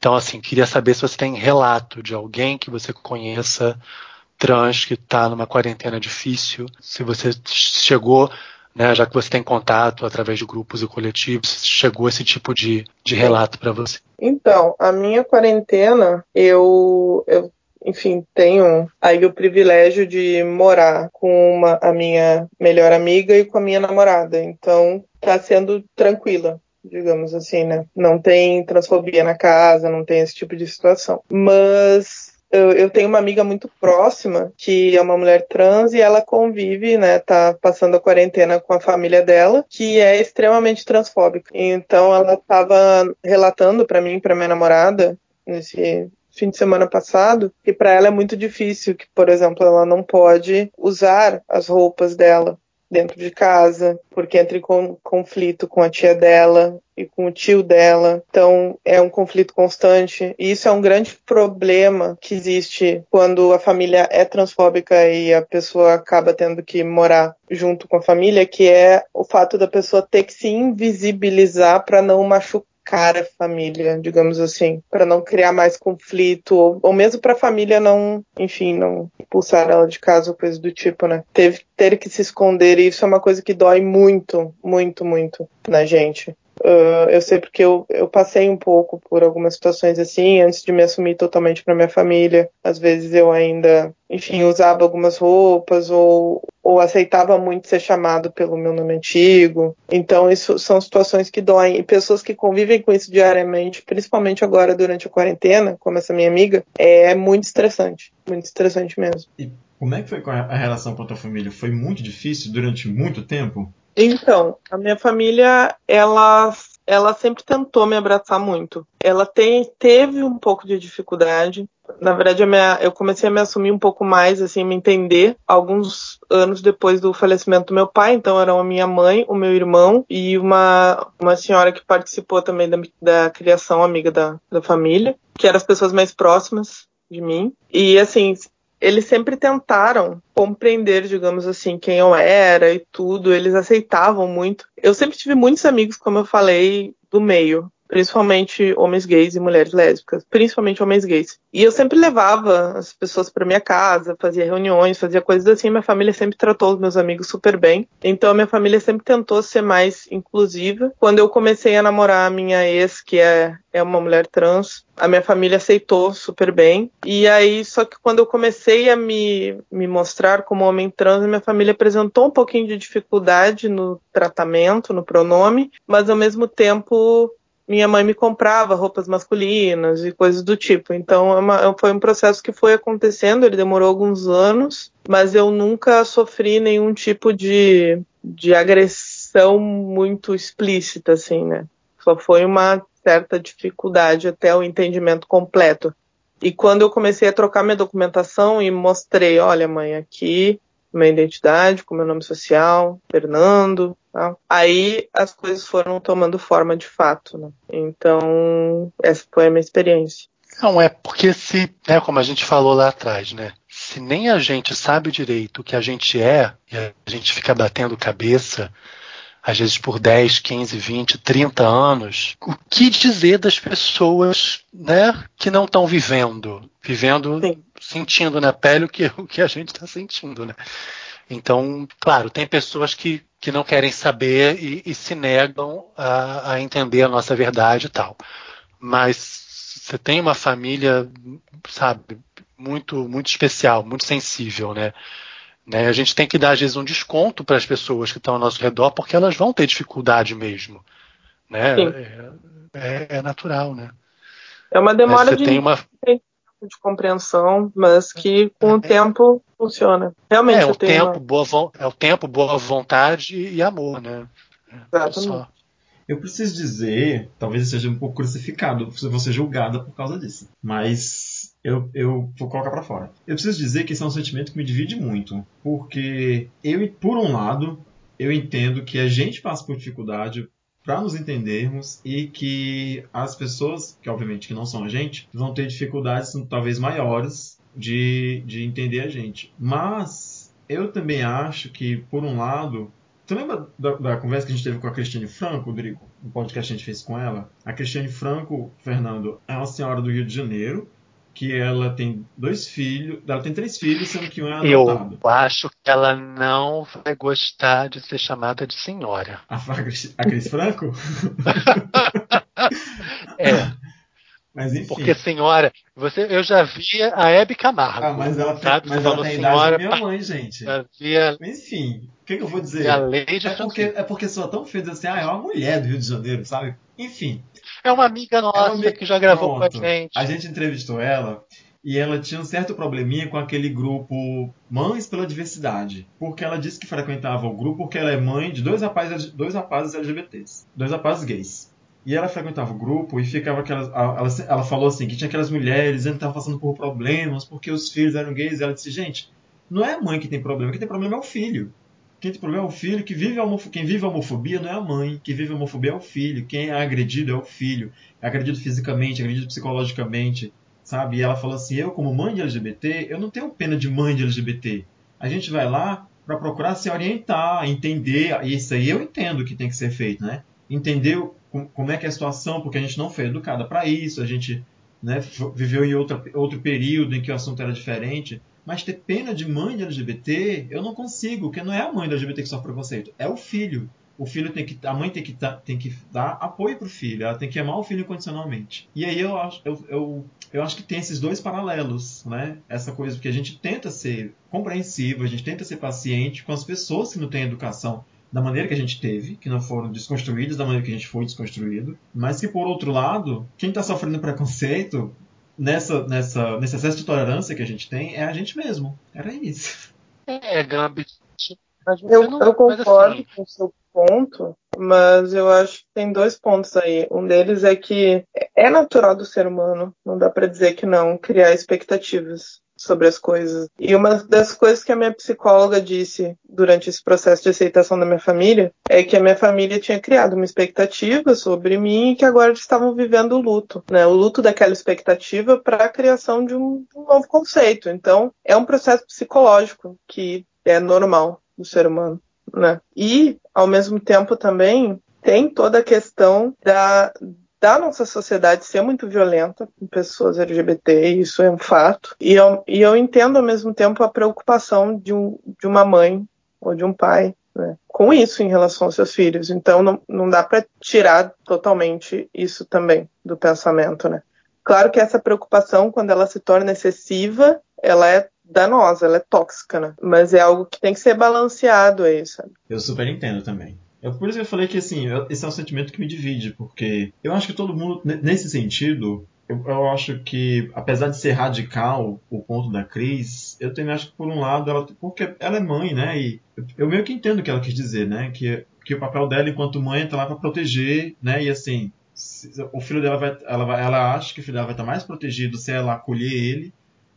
S1: Então, assim, queria saber se você tem relato de alguém que você conheça trans que está numa quarentena difícil, se você chegou, né, já que você tem contato através de grupos e coletivos, chegou esse tipo de, de relato para você?
S5: Então, a minha quarentena, eu, eu enfim, tenho aí o privilégio de morar com uma, a minha melhor amiga e com a minha namorada. Então, está sendo tranquila digamos assim, né? Não tem transfobia na casa, não tem esse tipo de situação. Mas eu, eu, tenho uma amiga muito próxima que é uma mulher trans e ela convive, né? Tá passando a quarentena com a família dela, que é extremamente transfóbica. Então ela estava relatando para mim, para minha namorada, nesse fim de semana passado, que para ela é muito difícil, que por exemplo ela não pode usar as roupas dela dentro de casa, porque entra em conflito com a tia dela e com o tio dela. Então é um conflito constante. E isso é um grande problema que existe quando a família é transfóbica e a pessoa acaba tendo que morar junto com a família, que é o fato da pessoa ter que se invisibilizar para não machucar cara família, digamos assim, para não criar mais conflito, ou, ou mesmo para a família não, enfim, não expulsar ela de casa ou coisa do tipo, né? Teve ter que se esconder, e isso é uma coisa que dói muito, muito, muito na gente. Uh, eu sei porque eu, eu passei um pouco por algumas situações assim, antes de me assumir totalmente para minha família. Às vezes eu ainda, enfim, usava algumas roupas ou, ou aceitava muito ser chamado pelo meu nome antigo. Então, isso são situações que doem. E pessoas que convivem com isso diariamente, principalmente agora durante a quarentena, como essa minha amiga, é muito estressante. Muito estressante mesmo.
S2: E como é que foi a relação com a tua família? Foi muito difícil durante muito tempo?
S5: Então, a minha família, ela, ela sempre tentou me abraçar muito. Ela tem, teve um pouco de dificuldade. Na verdade, minha, eu comecei a me assumir um pouco mais, assim, me entender, alguns anos depois do falecimento do meu pai. Então, eram a minha mãe, o meu irmão e uma, uma senhora que participou também da, da criação, amiga da, da família, que eram as pessoas mais próximas de mim. E, assim, eles sempre tentaram compreender, digamos assim, quem eu era e tudo. Eles aceitavam muito. Eu sempre tive muitos amigos, como eu falei, do meio principalmente homens gays e mulheres lésbicas, principalmente homens gays. E eu sempre levava as pessoas para minha casa, fazia reuniões, fazia coisas assim. Minha família sempre tratou os meus amigos super bem. Então a minha família sempre tentou ser mais inclusiva. Quando eu comecei a namorar a minha ex, que é, é uma mulher trans, a minha família aceitou super bem. E aí, só que quando eu comecei a me, me mostrar como homem trans, a minha família apresentou um pouquinho de dificuldade no tratamento, no pronome, mas ao mesmo tempo minha mãe me comprava roupas masculinas e coisas do tipo. Então é uma, foi um processo que foi acontecendo, ele demorou alguns anos, mas eu nunca sofri nenhum tipo de, de agressão muito explícita, assim, né? Só foi uma certa dificuldade até o entendimento completo. E quando eu comecei a trocar minha documentação e mostrei, olha, mãe, aqui minha identidade, com meu nome social, Fernando, tá? aí as coisas foram tomando forma de fato. Né? Então, essa foi a minha experiência.
S1: Não, é porque se, né, como a gente falou lá atrás, né? Se nem a gente sabe direito o que a gente é, e a gente fica batendo cabeça, às vezes por 10, 15, 20, 30 anos, o que dizer das pessoas né, que não estão vivendo? Vivendo,
S5: Sim.
S1: sentindo na pele o que, o que a gente está sentindo, né? Então, claro, tem pessoas que, que não querem saber e, e se negam a, a entender a nossa verdade e tal. Mas você tem uma família, sabe, muito, muito especial, muito sensível, né? Né? A gente tem que dar, às vezes, um desconto para as pessoas que estão ao nosso redor, porque elas vão ter dificuldade mesmo. Né? É, é- é natural, né?
S5: É uma demora
S1: Você
S5: de,
S1: tem uma,
S5: de compreensão, mas que com o tempo funciona. Realmente
S1: é,
S5: eu
S1: o
S5: tenho
S1: tempo, boa, é o tempo, boa vontade e amor, né? É
S5: Exatamente.
S2: Eu preciso dizer, talvez eu seja um pouco crucificado, se vou ser julgada por causa disso. Mas eu, eu vou colocar pra fora. Eu preciso dizer que esse é um sentimento que me divide muito. Porque eu, por um lado, eu entendo que a gente passa por dificuldade para nos entendermos e que as pessoas, que obviamente que não são a gente, vão ter dificuldades talvez maiores de, de entender a gente. Mas eu também acho que, por um lado, Tu lembra da, da conversa que a gente teve com a Cristiane Franco, Rodrigo? No podcast que a gente fez com ela? A Cristiane Franco, Fernando, é uma senhora do Rio de Janeiro, que ela tem dois filhos, ela tem três filhos, sendo que um é adotado.
S1: Eu acho que ela não vai gostar de ser chamada de senhora.
S2: A, a, Cris- Franco?
S1: É,
S2: Mas enfim.
S1: porque senhora, você, eu já vi a Hebe Camargo.
S2: ah, mas ela tem,
S1: sabe?
S2: mas ela tem
S1: senhora,
S2: da minha mãe, gente.
S1: já vi a,
S2: Enfim, o que, que eu vou dizer?
S1: a Lady
S2: É porque, é porque soa tão feio dizer assim, ah, é uma mulher do Rio de Janeiro, sabe? Enfim,
S1: É uma amiga nossa
S2: amiga-
S1: que já gravou
S2: Pronto.
S1: com a gente.
S2: A gente entrevistou ela e ela tinha um certo probleminha com aquele grupo Mães pela Diversidade. Porque ela disse que frequentava o grupo porque ela é mãe de dois rapazes, dois rapazes LGBTs, dois rapazes gays. E ela frequentava o grupo e ficava aquelas. Ela, ela falou assim: que tinha aquelas mulheres que estavam passando por problemas porque os filhos eram gays. E ela disse: gente, não é a mãe que tem problema, quem tem problema é o filho. Quem tem problema é o filho, que vive quem vive a homofobia não é a mãe, quem vive a homofobia é o filho, quem é agredido é o filho, é agredido fisicamente, é agredido psicologicamente, sabe? E ela falou assim: eu, como mãe de LGBT, eu não tenho pena de mãe de LGBT. A gente vai lá para procurar se orientar, entender, isso aí eu entendo que tem que ser feito, né? Entender como é que é a situação, porque a gente não foi educada para isso, a gente né, viveu em outra, outro período em que o assunto era diferente. Mas ter pena de mãe de LGBT, eu não consigo, porque não é a mãe do LGBT que sofre preconceito, é o filho. O filho tem que, a mãe tem que, dar- tem que dar apoio pro filho, ela tem que amar o filho incondicionalmente. E aí eu acho, eu, eu, eu acho que tem esses dois paralelos, né? Essa coisa que a gente tenta ser compreensivo, a gente tenta ser paciente com as pessoas que não têm educação da maneira que a gente teve, que não foram desconstruídas da maneira que a gente foi desconstruído, mas que por outro lado, quem está sofrendo preconceito nessa, nessa, nesse excesso de tolerância que a gente tem é a gente mesmo. Era isso.
S1: É, Gabi. Mas você
S5: Eu,
S1: não,
S5: eu
S1: mas
S5: concordo
S1: assim,
S5: com o seu ponto, mas eu acho que tem dois pontos aí. Um deles é que é natural do ser humano, não dá pra dizer que não, criar expectativas sobre as coisas. E uma das coisas que a minha psicóloga disse durante esse processo de aceitação da minha família é que a minha família tinha criado uma expectativa sobre mim e que agora eles estavam vivendo o luto, né? O luto daquela expectativa para a criação de um, um novo conceito. Então, é um processo psicológico que é normal do ser humano, né? E, ao mesmo tempo, também tem toda a questão da, da nossa sociedade ser muito violenta com pessoas LGBT, isso é um fato. E eu, e eu entendo, ao mesmo tempo, a preocupação de, um, de uma mãe ou de um pai né, com isso em relação aos seus filhos. Então, não, não dá para tirar totalmente isso também do pensamento, né? Claro que essa preocupação, quando ela se torna excessiva, ela é danosa, ela é tóxica, né? Mas é algo que tem que ser balanceado aí, sabe?
S2: Eu super entendo também. É por isso que eu falei que assim, esse é um sentimento que me divide, porque eu acho que todo mundo, ne- nesse sentido, eu, eu acho que, apesar de ser radical o ponto da Cris, eu também acho que por um lado, ela, porque ela é mãe, né? E eu, meio que entendo o que ela quis dizer, né? Que, que o papel dela enquanto mãe tá lá pra proteger, né? E assim, o filho dela vai, ela, vai- ela acha que o filho dela vai estar mais protegido se ela acolher ele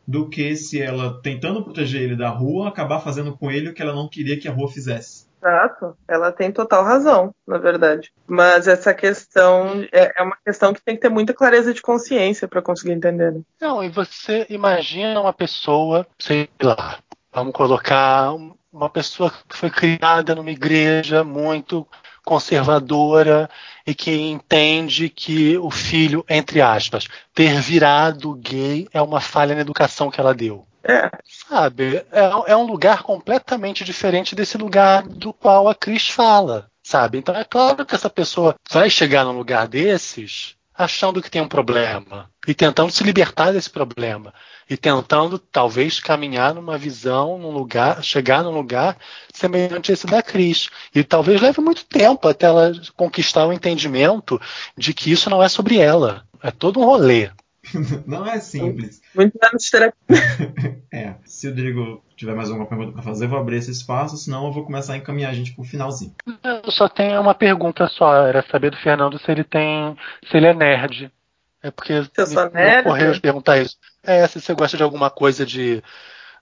S2: do que se ela, tentando proteger ele da rua, acabar fazendo com ele o que ela não queria que a rua fizesse.
S5: Exato, ela tem total razão, na verdade. Mas essa questão é, é uma questão que tem que ter muita clareza de consciência para conseguir entender. Né?
S1: Não, e você imagina uma pessoa, sei lá, vamos colocar um- uma pessoa que foi criada numa igreja muito conservadora e que entende que o filho, entre aspas, ter virado gay é uma falha na educação que ela deu.
S5: É,
S1: Sabe, é, é um lugar completamente diferente desse lugar do qual a Cris fala, sabe? Então é claro que essa pessoa vai chegar num lugar desses achando que tem um problema e tentando se libertar desse problema e tentando talvez caminhar numa visão, num lugar, chegar num lugar semelhante a esse da Cris. E talvez leve muito tempo até ela conquistar o entendimento de que isso não é sobre ela. É todo um rolê.
S2: Não é simples.
S5: muitos anos de terapia.
S2: É. Se o Rodrigo tiver mais alguma pergunta para fazer, eu vou abrir esse espaço, senão eu vou começar a encaminhar a gente pro finalzinho.
S1: Eu só tenho uma pergunta só, era saber do Fernando se ele tem. se ele é nerd. É porque
S5: eu sou nerd?
S1: ocorreu perguntar isso. É, se você gosta de alguma coisa de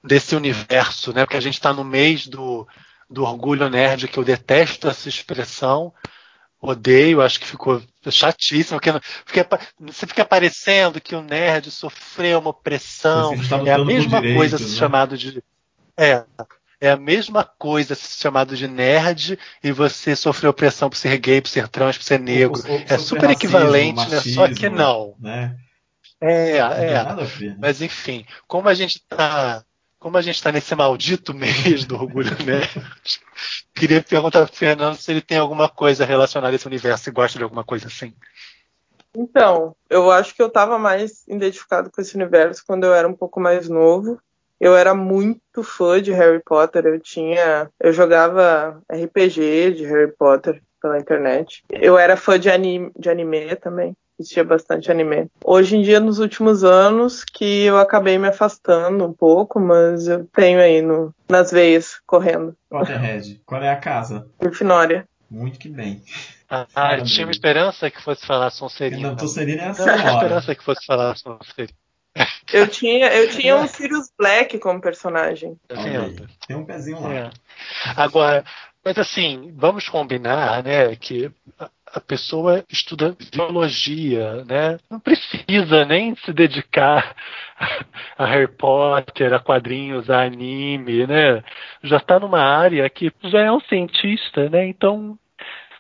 S1: desse universo, né? Porque a gente está no mês do, do orgulho nerd, que eu detesto essa expressão. Odeio, acho que ficou chatíssimo. Porque, porque você fica parecendo que o nerd sofreu uma opressão. É a mesma
S2: direitos,
S1: coisa
S2: né?
S1: se chamado de. É, é a mesma coisa se chamado de nerd e você sofreu opressão por ser gay, por ser trans, por ser negro.
S2: Ou- ou- ou
S1: É super
S2: racismo,
S1: equivalente, né? Só que
S2: machismo,
S1: não.
S2: Né?
S1: É, é.
S2: Né?
S1: Mas enfim, como a gente tá. Como a gente tá nesse maldito mês do orgulho nerd, queria perguntar pro Fernando se ele tem alguma coisa relacionada a esse universo e gosta de alguma coisa assim.
S5: Então, eu acho que eu estava mais identificado com esse universo quando eu era um pouco mais novo. Eu era muito fã de Harry Potter. Eu tinha, eu jogava RPG de Harry Potter pela internet. Eu era fã de anime, de anime também. Assistia bastante anime. Hoje em dia, nos últimos anos, que eu acabei me afastando um pouco, mas eu tenho aí no, nas veias correndo.
S2: Potterhead, qual é a casa?
S5: Grifinória.
S2: Muito que bem.
S1: Ah,
S2: Fala,
S1: eu tinha uma esperança que fosse falar Sonserina.
S2: Não, Sonserina é a
S1: Eu tinha esperança que fosse falar Sonserina.
S5: Eu tinha, eu tinha um Sirius Black como personagem.
S2: Tem um pezinho lá.
S1: É. Agora, mas assim, vamos combinar, né, que a- a pessoa estuda biologia, né? Não precisa nem se dedicar a Harry Potter, a quadrinhos, a anime, né? Já está numa área que já é um cientista, né? Então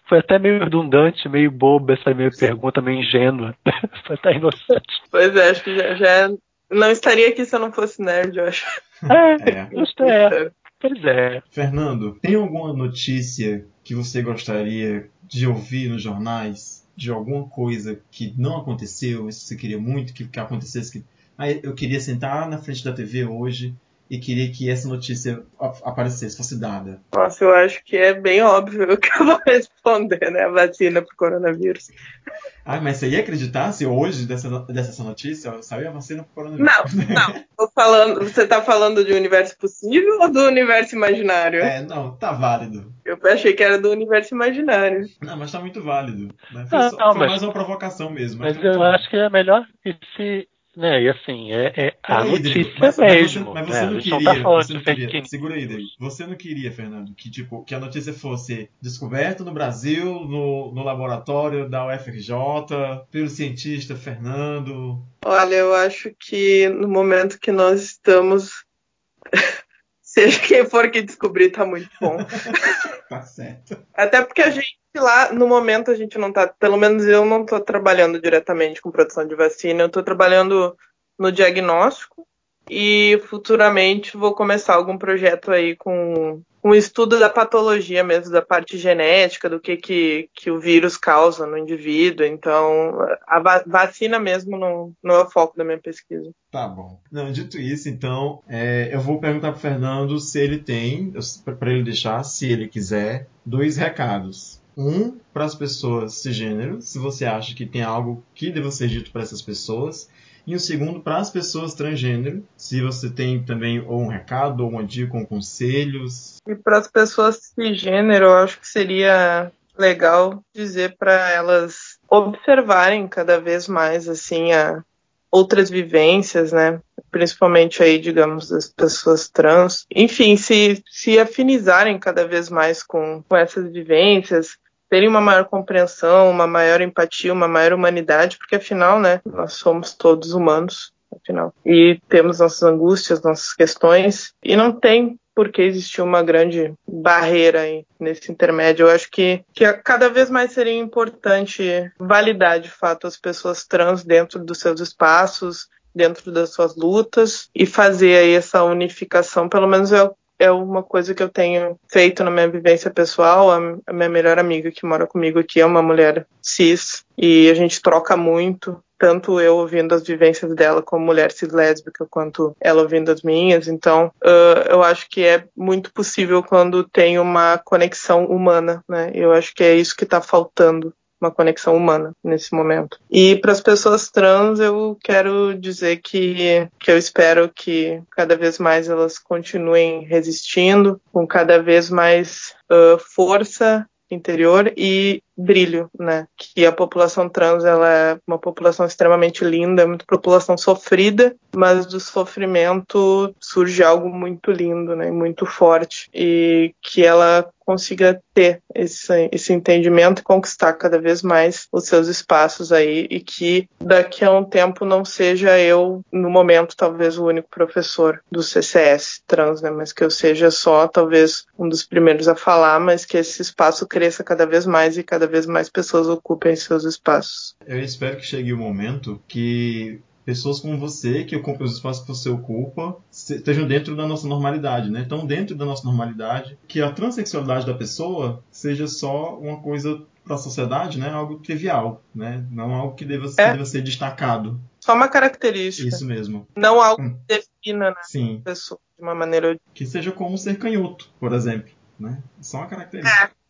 S1: foi até meio redundante, meio boba essa minha pergunta, meio ingênua. foi até inocente.
S5: Pois é, acho que já, já não estaria aqui se eu não fosse nerd, eu acho.
S1: É,
S2: É.
S1: justo é. Pois é.
S2: Fernando, tem alguma notícia que você gostaria de ouvir nos jornais? De alguma coisa que não aconteceu, isso você queria muito que, acontecesse? Que, ah, eu queria sentar na frente da TV hoje e queria que essa notícia aparecesse, fosse dada.
S5: Nossa, eu acho que é bem óbvio que eu vou responder, né? A vacina pro coronavírus.
S2: Ah, mas você ia acreditar se hoje, dessa, dessa notícia, saiu a vacina pro coronavírus?
S5: Não, não. Tô falando, você tá falando de universo possível ou do universo imaginário?
S2: É, não, tá válido.
S5: Eu achei que era do universo imaginário.
S2: Não, mas tá muito válido. né? Foi,
S1: Ah,
S2: só-
S1: não,
S2: foi
S1: mas-
S2: mais uma provocação mesmo.
S1: Mas
S2: tá muito
S1: eu
S2: válido.
S1: acho que é melhor que se. Né, e assim, é, é a
S2: Drigo,
S1: notícia
S2: mas, mas
S1: mesmo.
S2: você, mas
S1: né?
S2: você
S1: A
S2: não queria.
S1: não tá falando
S2: você não
S1: de fake
S2: queria. Segura aí, Drigo. Você não queria, Fernando, que, tipo, que a notícia fosse descoberta no Brasil, no, no laboratório da UFRJ, pelo cientista Fernando.
S5: Olha, eu acho que no momento que nós estamos, seja quem for que descobrir, tá muito bom.
S2: Tá certo.
S5: Até porque a gente lá, no momento, a gente não tá, pelo menos eu não tô trabalhando diretamente com produção de vacina, eu tô trabalhando no diagnóstico e futuramente vou começar algum projeto aí com um estudo da patologia mesmo, da parte genética, do que, que, que o vírus causa no indivíduo. Então, a va- vacina mesmo não, não é o foco da minha pesquisa.
S2: Tá bom. Não, dito isso, então, é, eu vou perguntar pro Fernando se ele tem, para ele deixar, se ele quiser, dois recados. Um, para as pessoas cisgênero, se você acha que tem algo que deva ser dito para essas pessoas. E o segundo, para as pessoas transgênero, se você tem também ou um recado, ou uma dica, ou conselhos.
S5: E para as pessoas cisgênero, eu acho que seria legal dizer para elas observarem cada vez mais assim a outras vivências, né? Principalmente aí, digamos, das pessoas trans. Enfim, se, se afinizarem cada vez mais com, com essas vivências, terem uma maior compreensão, uma maior empatia, uma maior humanidade, porque afinal, né, nós somos todos humanos, afinal. E temos nossas angústias, nossas questões, e não tem porque existiu uma grande barreira nesse intermédio. Eu acho que, que cada vez mais seria importante validar de fato as pessoas trans dentro dos seus espaços, dentro das suas lutas e fazer aí essa unificação, pelo menos é, é uma coisa que eu tenho feito na minha vivência pessoal. A, minha melhor amiga que mora comigo aqui é uma mulher cis e a gente troca muito tanto eu ouvindo as vivências dela como mulher cis lésbica, quanto ela ouvindo as minhas. Então, uh, eu acho que é muito possível quando tem uma conexão humana, né? Eu acho que é isso que está faltando uma conexão humana nesse momento. E para as pessoas trans, eu quero dizer que, que eu espero que cada vez mais elas continuem resistindo, com cada vez mais uh, força interior e brilho, né? Que a população trans ela é uma população extremamente linda, muito população sofrida, mas do sofrimento surge algo muito lindo, né? Muito forte e que ela consiga ter esse, esse entendimento e conquistar cada vez mais os seus espaços aí e que daqui a um tempo não seja eu, no momento, talvez o único professor do CCS trans, né? Mas que eu seja só, talvez, um dos primeiros a falar, mas que esse espaço cresça cada vez mais e cada vez mais pessoas ocupem seus espaços.
S2: Eu espero que chegue o momento que pessoas como você, que ocupam os espaços que você ocupa, estejam dentro da nossa normalidade, né? Então, dentro da nossa normalidade, que a transexualidade da pessoa seja só uma coisa para a sociedade, né? Algo trivial, né? Não algo que deva, é. que deva ser destacado.
S5: Só uma característica.
S2: Isso mesmo.
S5: Não algo hum. que defina né,
S2: Sim.
S5: a pessoa de uma maneira.
S2: Que seja como ser canhoto, por exemplo. Né? Só uma característica.
S5: É.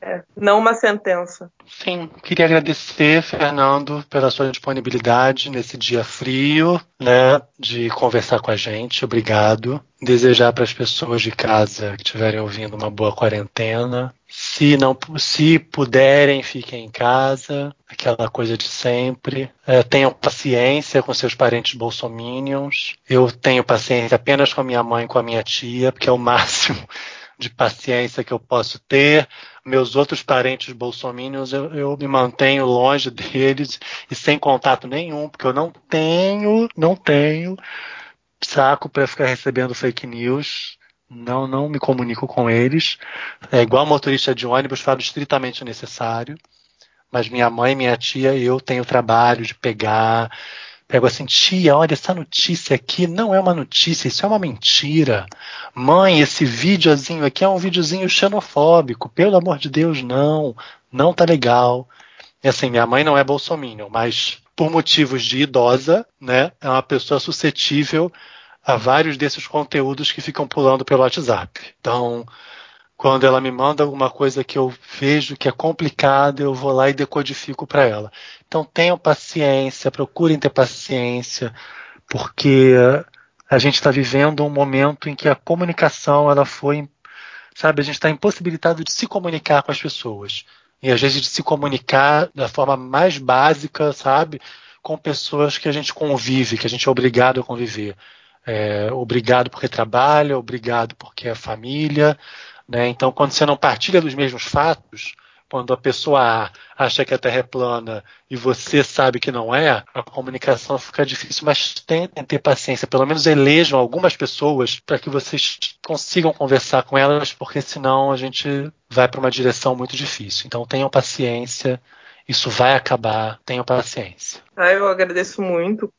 S5: É, não uma sentença.
S1: Sim, queria agradecer, Fernando, pela sua disponibilidade nesse dia frio, né, de conversar com a gente. Obrigado. Desejar para as pessoas de casa que estiverem ouvindo uma boa quarentena. Se não, se puderem, fiquem em casa. Aquela coisa de sempre. É, tenham paciência com seus parentes bolsominions. Eu tenho paciência apenas com a minha mãe e com a minha tia, porque é o máximo de paciência que eu posso ter. Meus outros parentes bolsominions, eu, eu, me mantenho longe deles e sem contato nenhum, porque eu não tenho, não tenho saco para ficar recebendo fake news. Não, não me comunico com eles. É igual motorista de ônibus, falo estritamente necessário. Mas minha mãe, minha tia, eu tenho trabalho de pegar, Pego assim, tia, olha, essa notícia aqui não é uma notícia, isso é uma mentira. Mãe, esse videozinho aqui é um videozinho xenofóbico. Pelo amor de Deus, não. Não tá legal. E assim, minha mãe não é bolsominion, mas por motivos de idosa, né, é uma pessoa suscetível a vários desses conteúdos que ficam pulando pelo WhatsApp. Então, quando ela me manda alguma coisa que eu vejo que é complicada, eu vou lá e decodifico para ela. Então tenham paciência, procurem ter paciência, porque a gente está vivendo um momento em que a comunicação ela foi, sabe, a gente está impossibilitado de se comunicar com as pessoas. E às vezes de se comunicar da forma mais básica, sabe, com pessoas que a gente convive, que a gente é obrigado a conviver. É, obrigado porque trabalha, obrigado porque é família, né? Então, quando você não partilha dos mesmos fatos, quando a pessoa A acha que a Terra é plana e você sabe que não é, a comunicação fica difícil, mas tentem ter paciência. Pelo menos elejam algumas pessoas para que vocês consigam conversar com elas, porque senão a gente vai para uma direção muito difícil. Então tenham paciência, isso vai acabar, tenham paciência.
S5: Ah, eu agradeço muito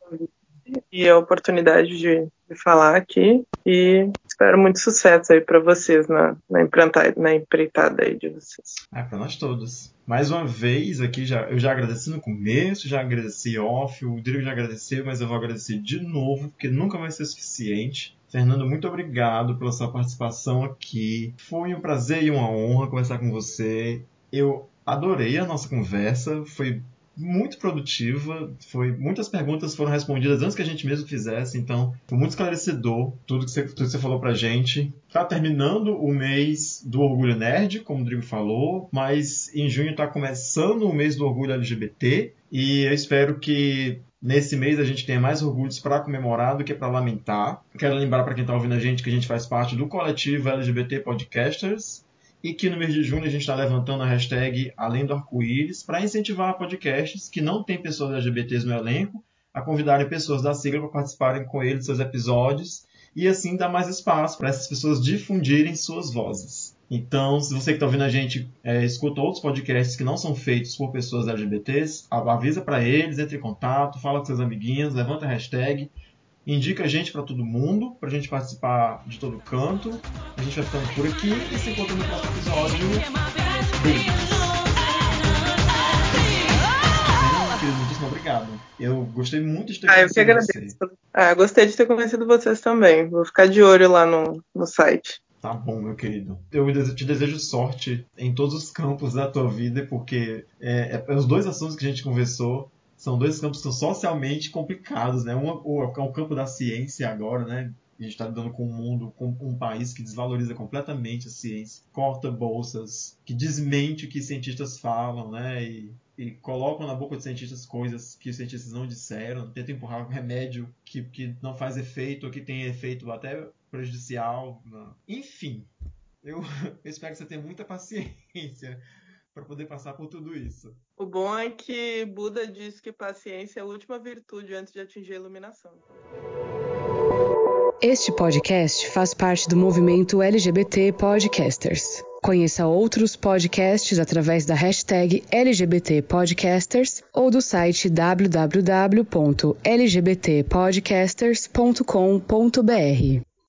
S5: e a oportunidade de, de falar aqui e espero muito sucesso aí para vocês na, na, empreitada, na empreitada aí de vocês.
S2: É, para nós todos. Mais uma vez aqui, já, eu já agradeci no começo, já agradeci off, o Rodrigo já agradeceu, mas eu vou agradecer de novo, porque nunca vai ser suficiente. Fernando, muito obrigado pela sua participação aqui. Foi um prazer e uma honra conversar com você. Eu adorei a nossa conversa, foi muito produtiva, foi muitas perguntas foram respondidas antes que a gente mesmo fizesse, então foi muito esclarecedor tudo que você, tudo que você falou pra gente. Tá terminando o mês do Orgulho Nerd, como o Rodrigo falou, mas em junho tá começando o mês do Orgulho LGBT e eu espero que Nesse mês a gente tenha mais orgulhos para comemorar do que para lamentar. Quero lembrar para quem está ouvindo a gente que a gente faz parte do coletivo LGBT Podcasters e que no mês de junho a gente está levantando a hashtag Além do Arco-Íris para incentivar podcasts que não têm pessoas LGBTs no elenco a convidarem pessoas da sigla para participarem com eles dos seus episódios e assim dar mais espaço para essas pessoas difundirem suas vozes. Então, se você que está ouvindo a gente é, escuta outros podcasts que não são feitos por pessoas LGBTs, avisa para eles, entre em contato, fala com seus amiguinhos, levanta a hashtag, indica a gente para todo mundo, para a gente participar de todo canto. A gente vai ficando por aqui e se encontra no próximo episódio. Beijos. Muitíssimo obrigado. Eu gostei muito de ter
S5: Ah, eu que agradeço. Ah, gostei de ter conhecido vocês também. Vou ficar de olho lá no, no site.
S2: Tá bom, meu querido. Eu te desejo sorte em todos os campos da tua vida, porque é, é- os dois assuntos que a gente conversou são dois campos que são socialmente complicados, né? Um, o, é o campo da ciência agora, né? A gente está lidando com um mundo, com um país que desvaloriza completamente a ciência, corta bolsas, que desmente o que cientistas falam, né? E, e colocam na boca de cientistas coisas que os cientistas não disseram, tentam empurrar um remédio que, que não faz efeito, ou que tem efeito até prejudicial. né? Enfim, eu, eu espero que você tenha muita paciência para poder passar por tudo isso.
S5: O bom é que Buda diz que paciência é a última virtude antes de atingir a iluminação.
S6: Este podcast faz parte do movimento LGBT Podcasters. Conheça outros podcasts através da hashtag LGBT Podcasters ou do site www.lgbtpodcasters.com.br.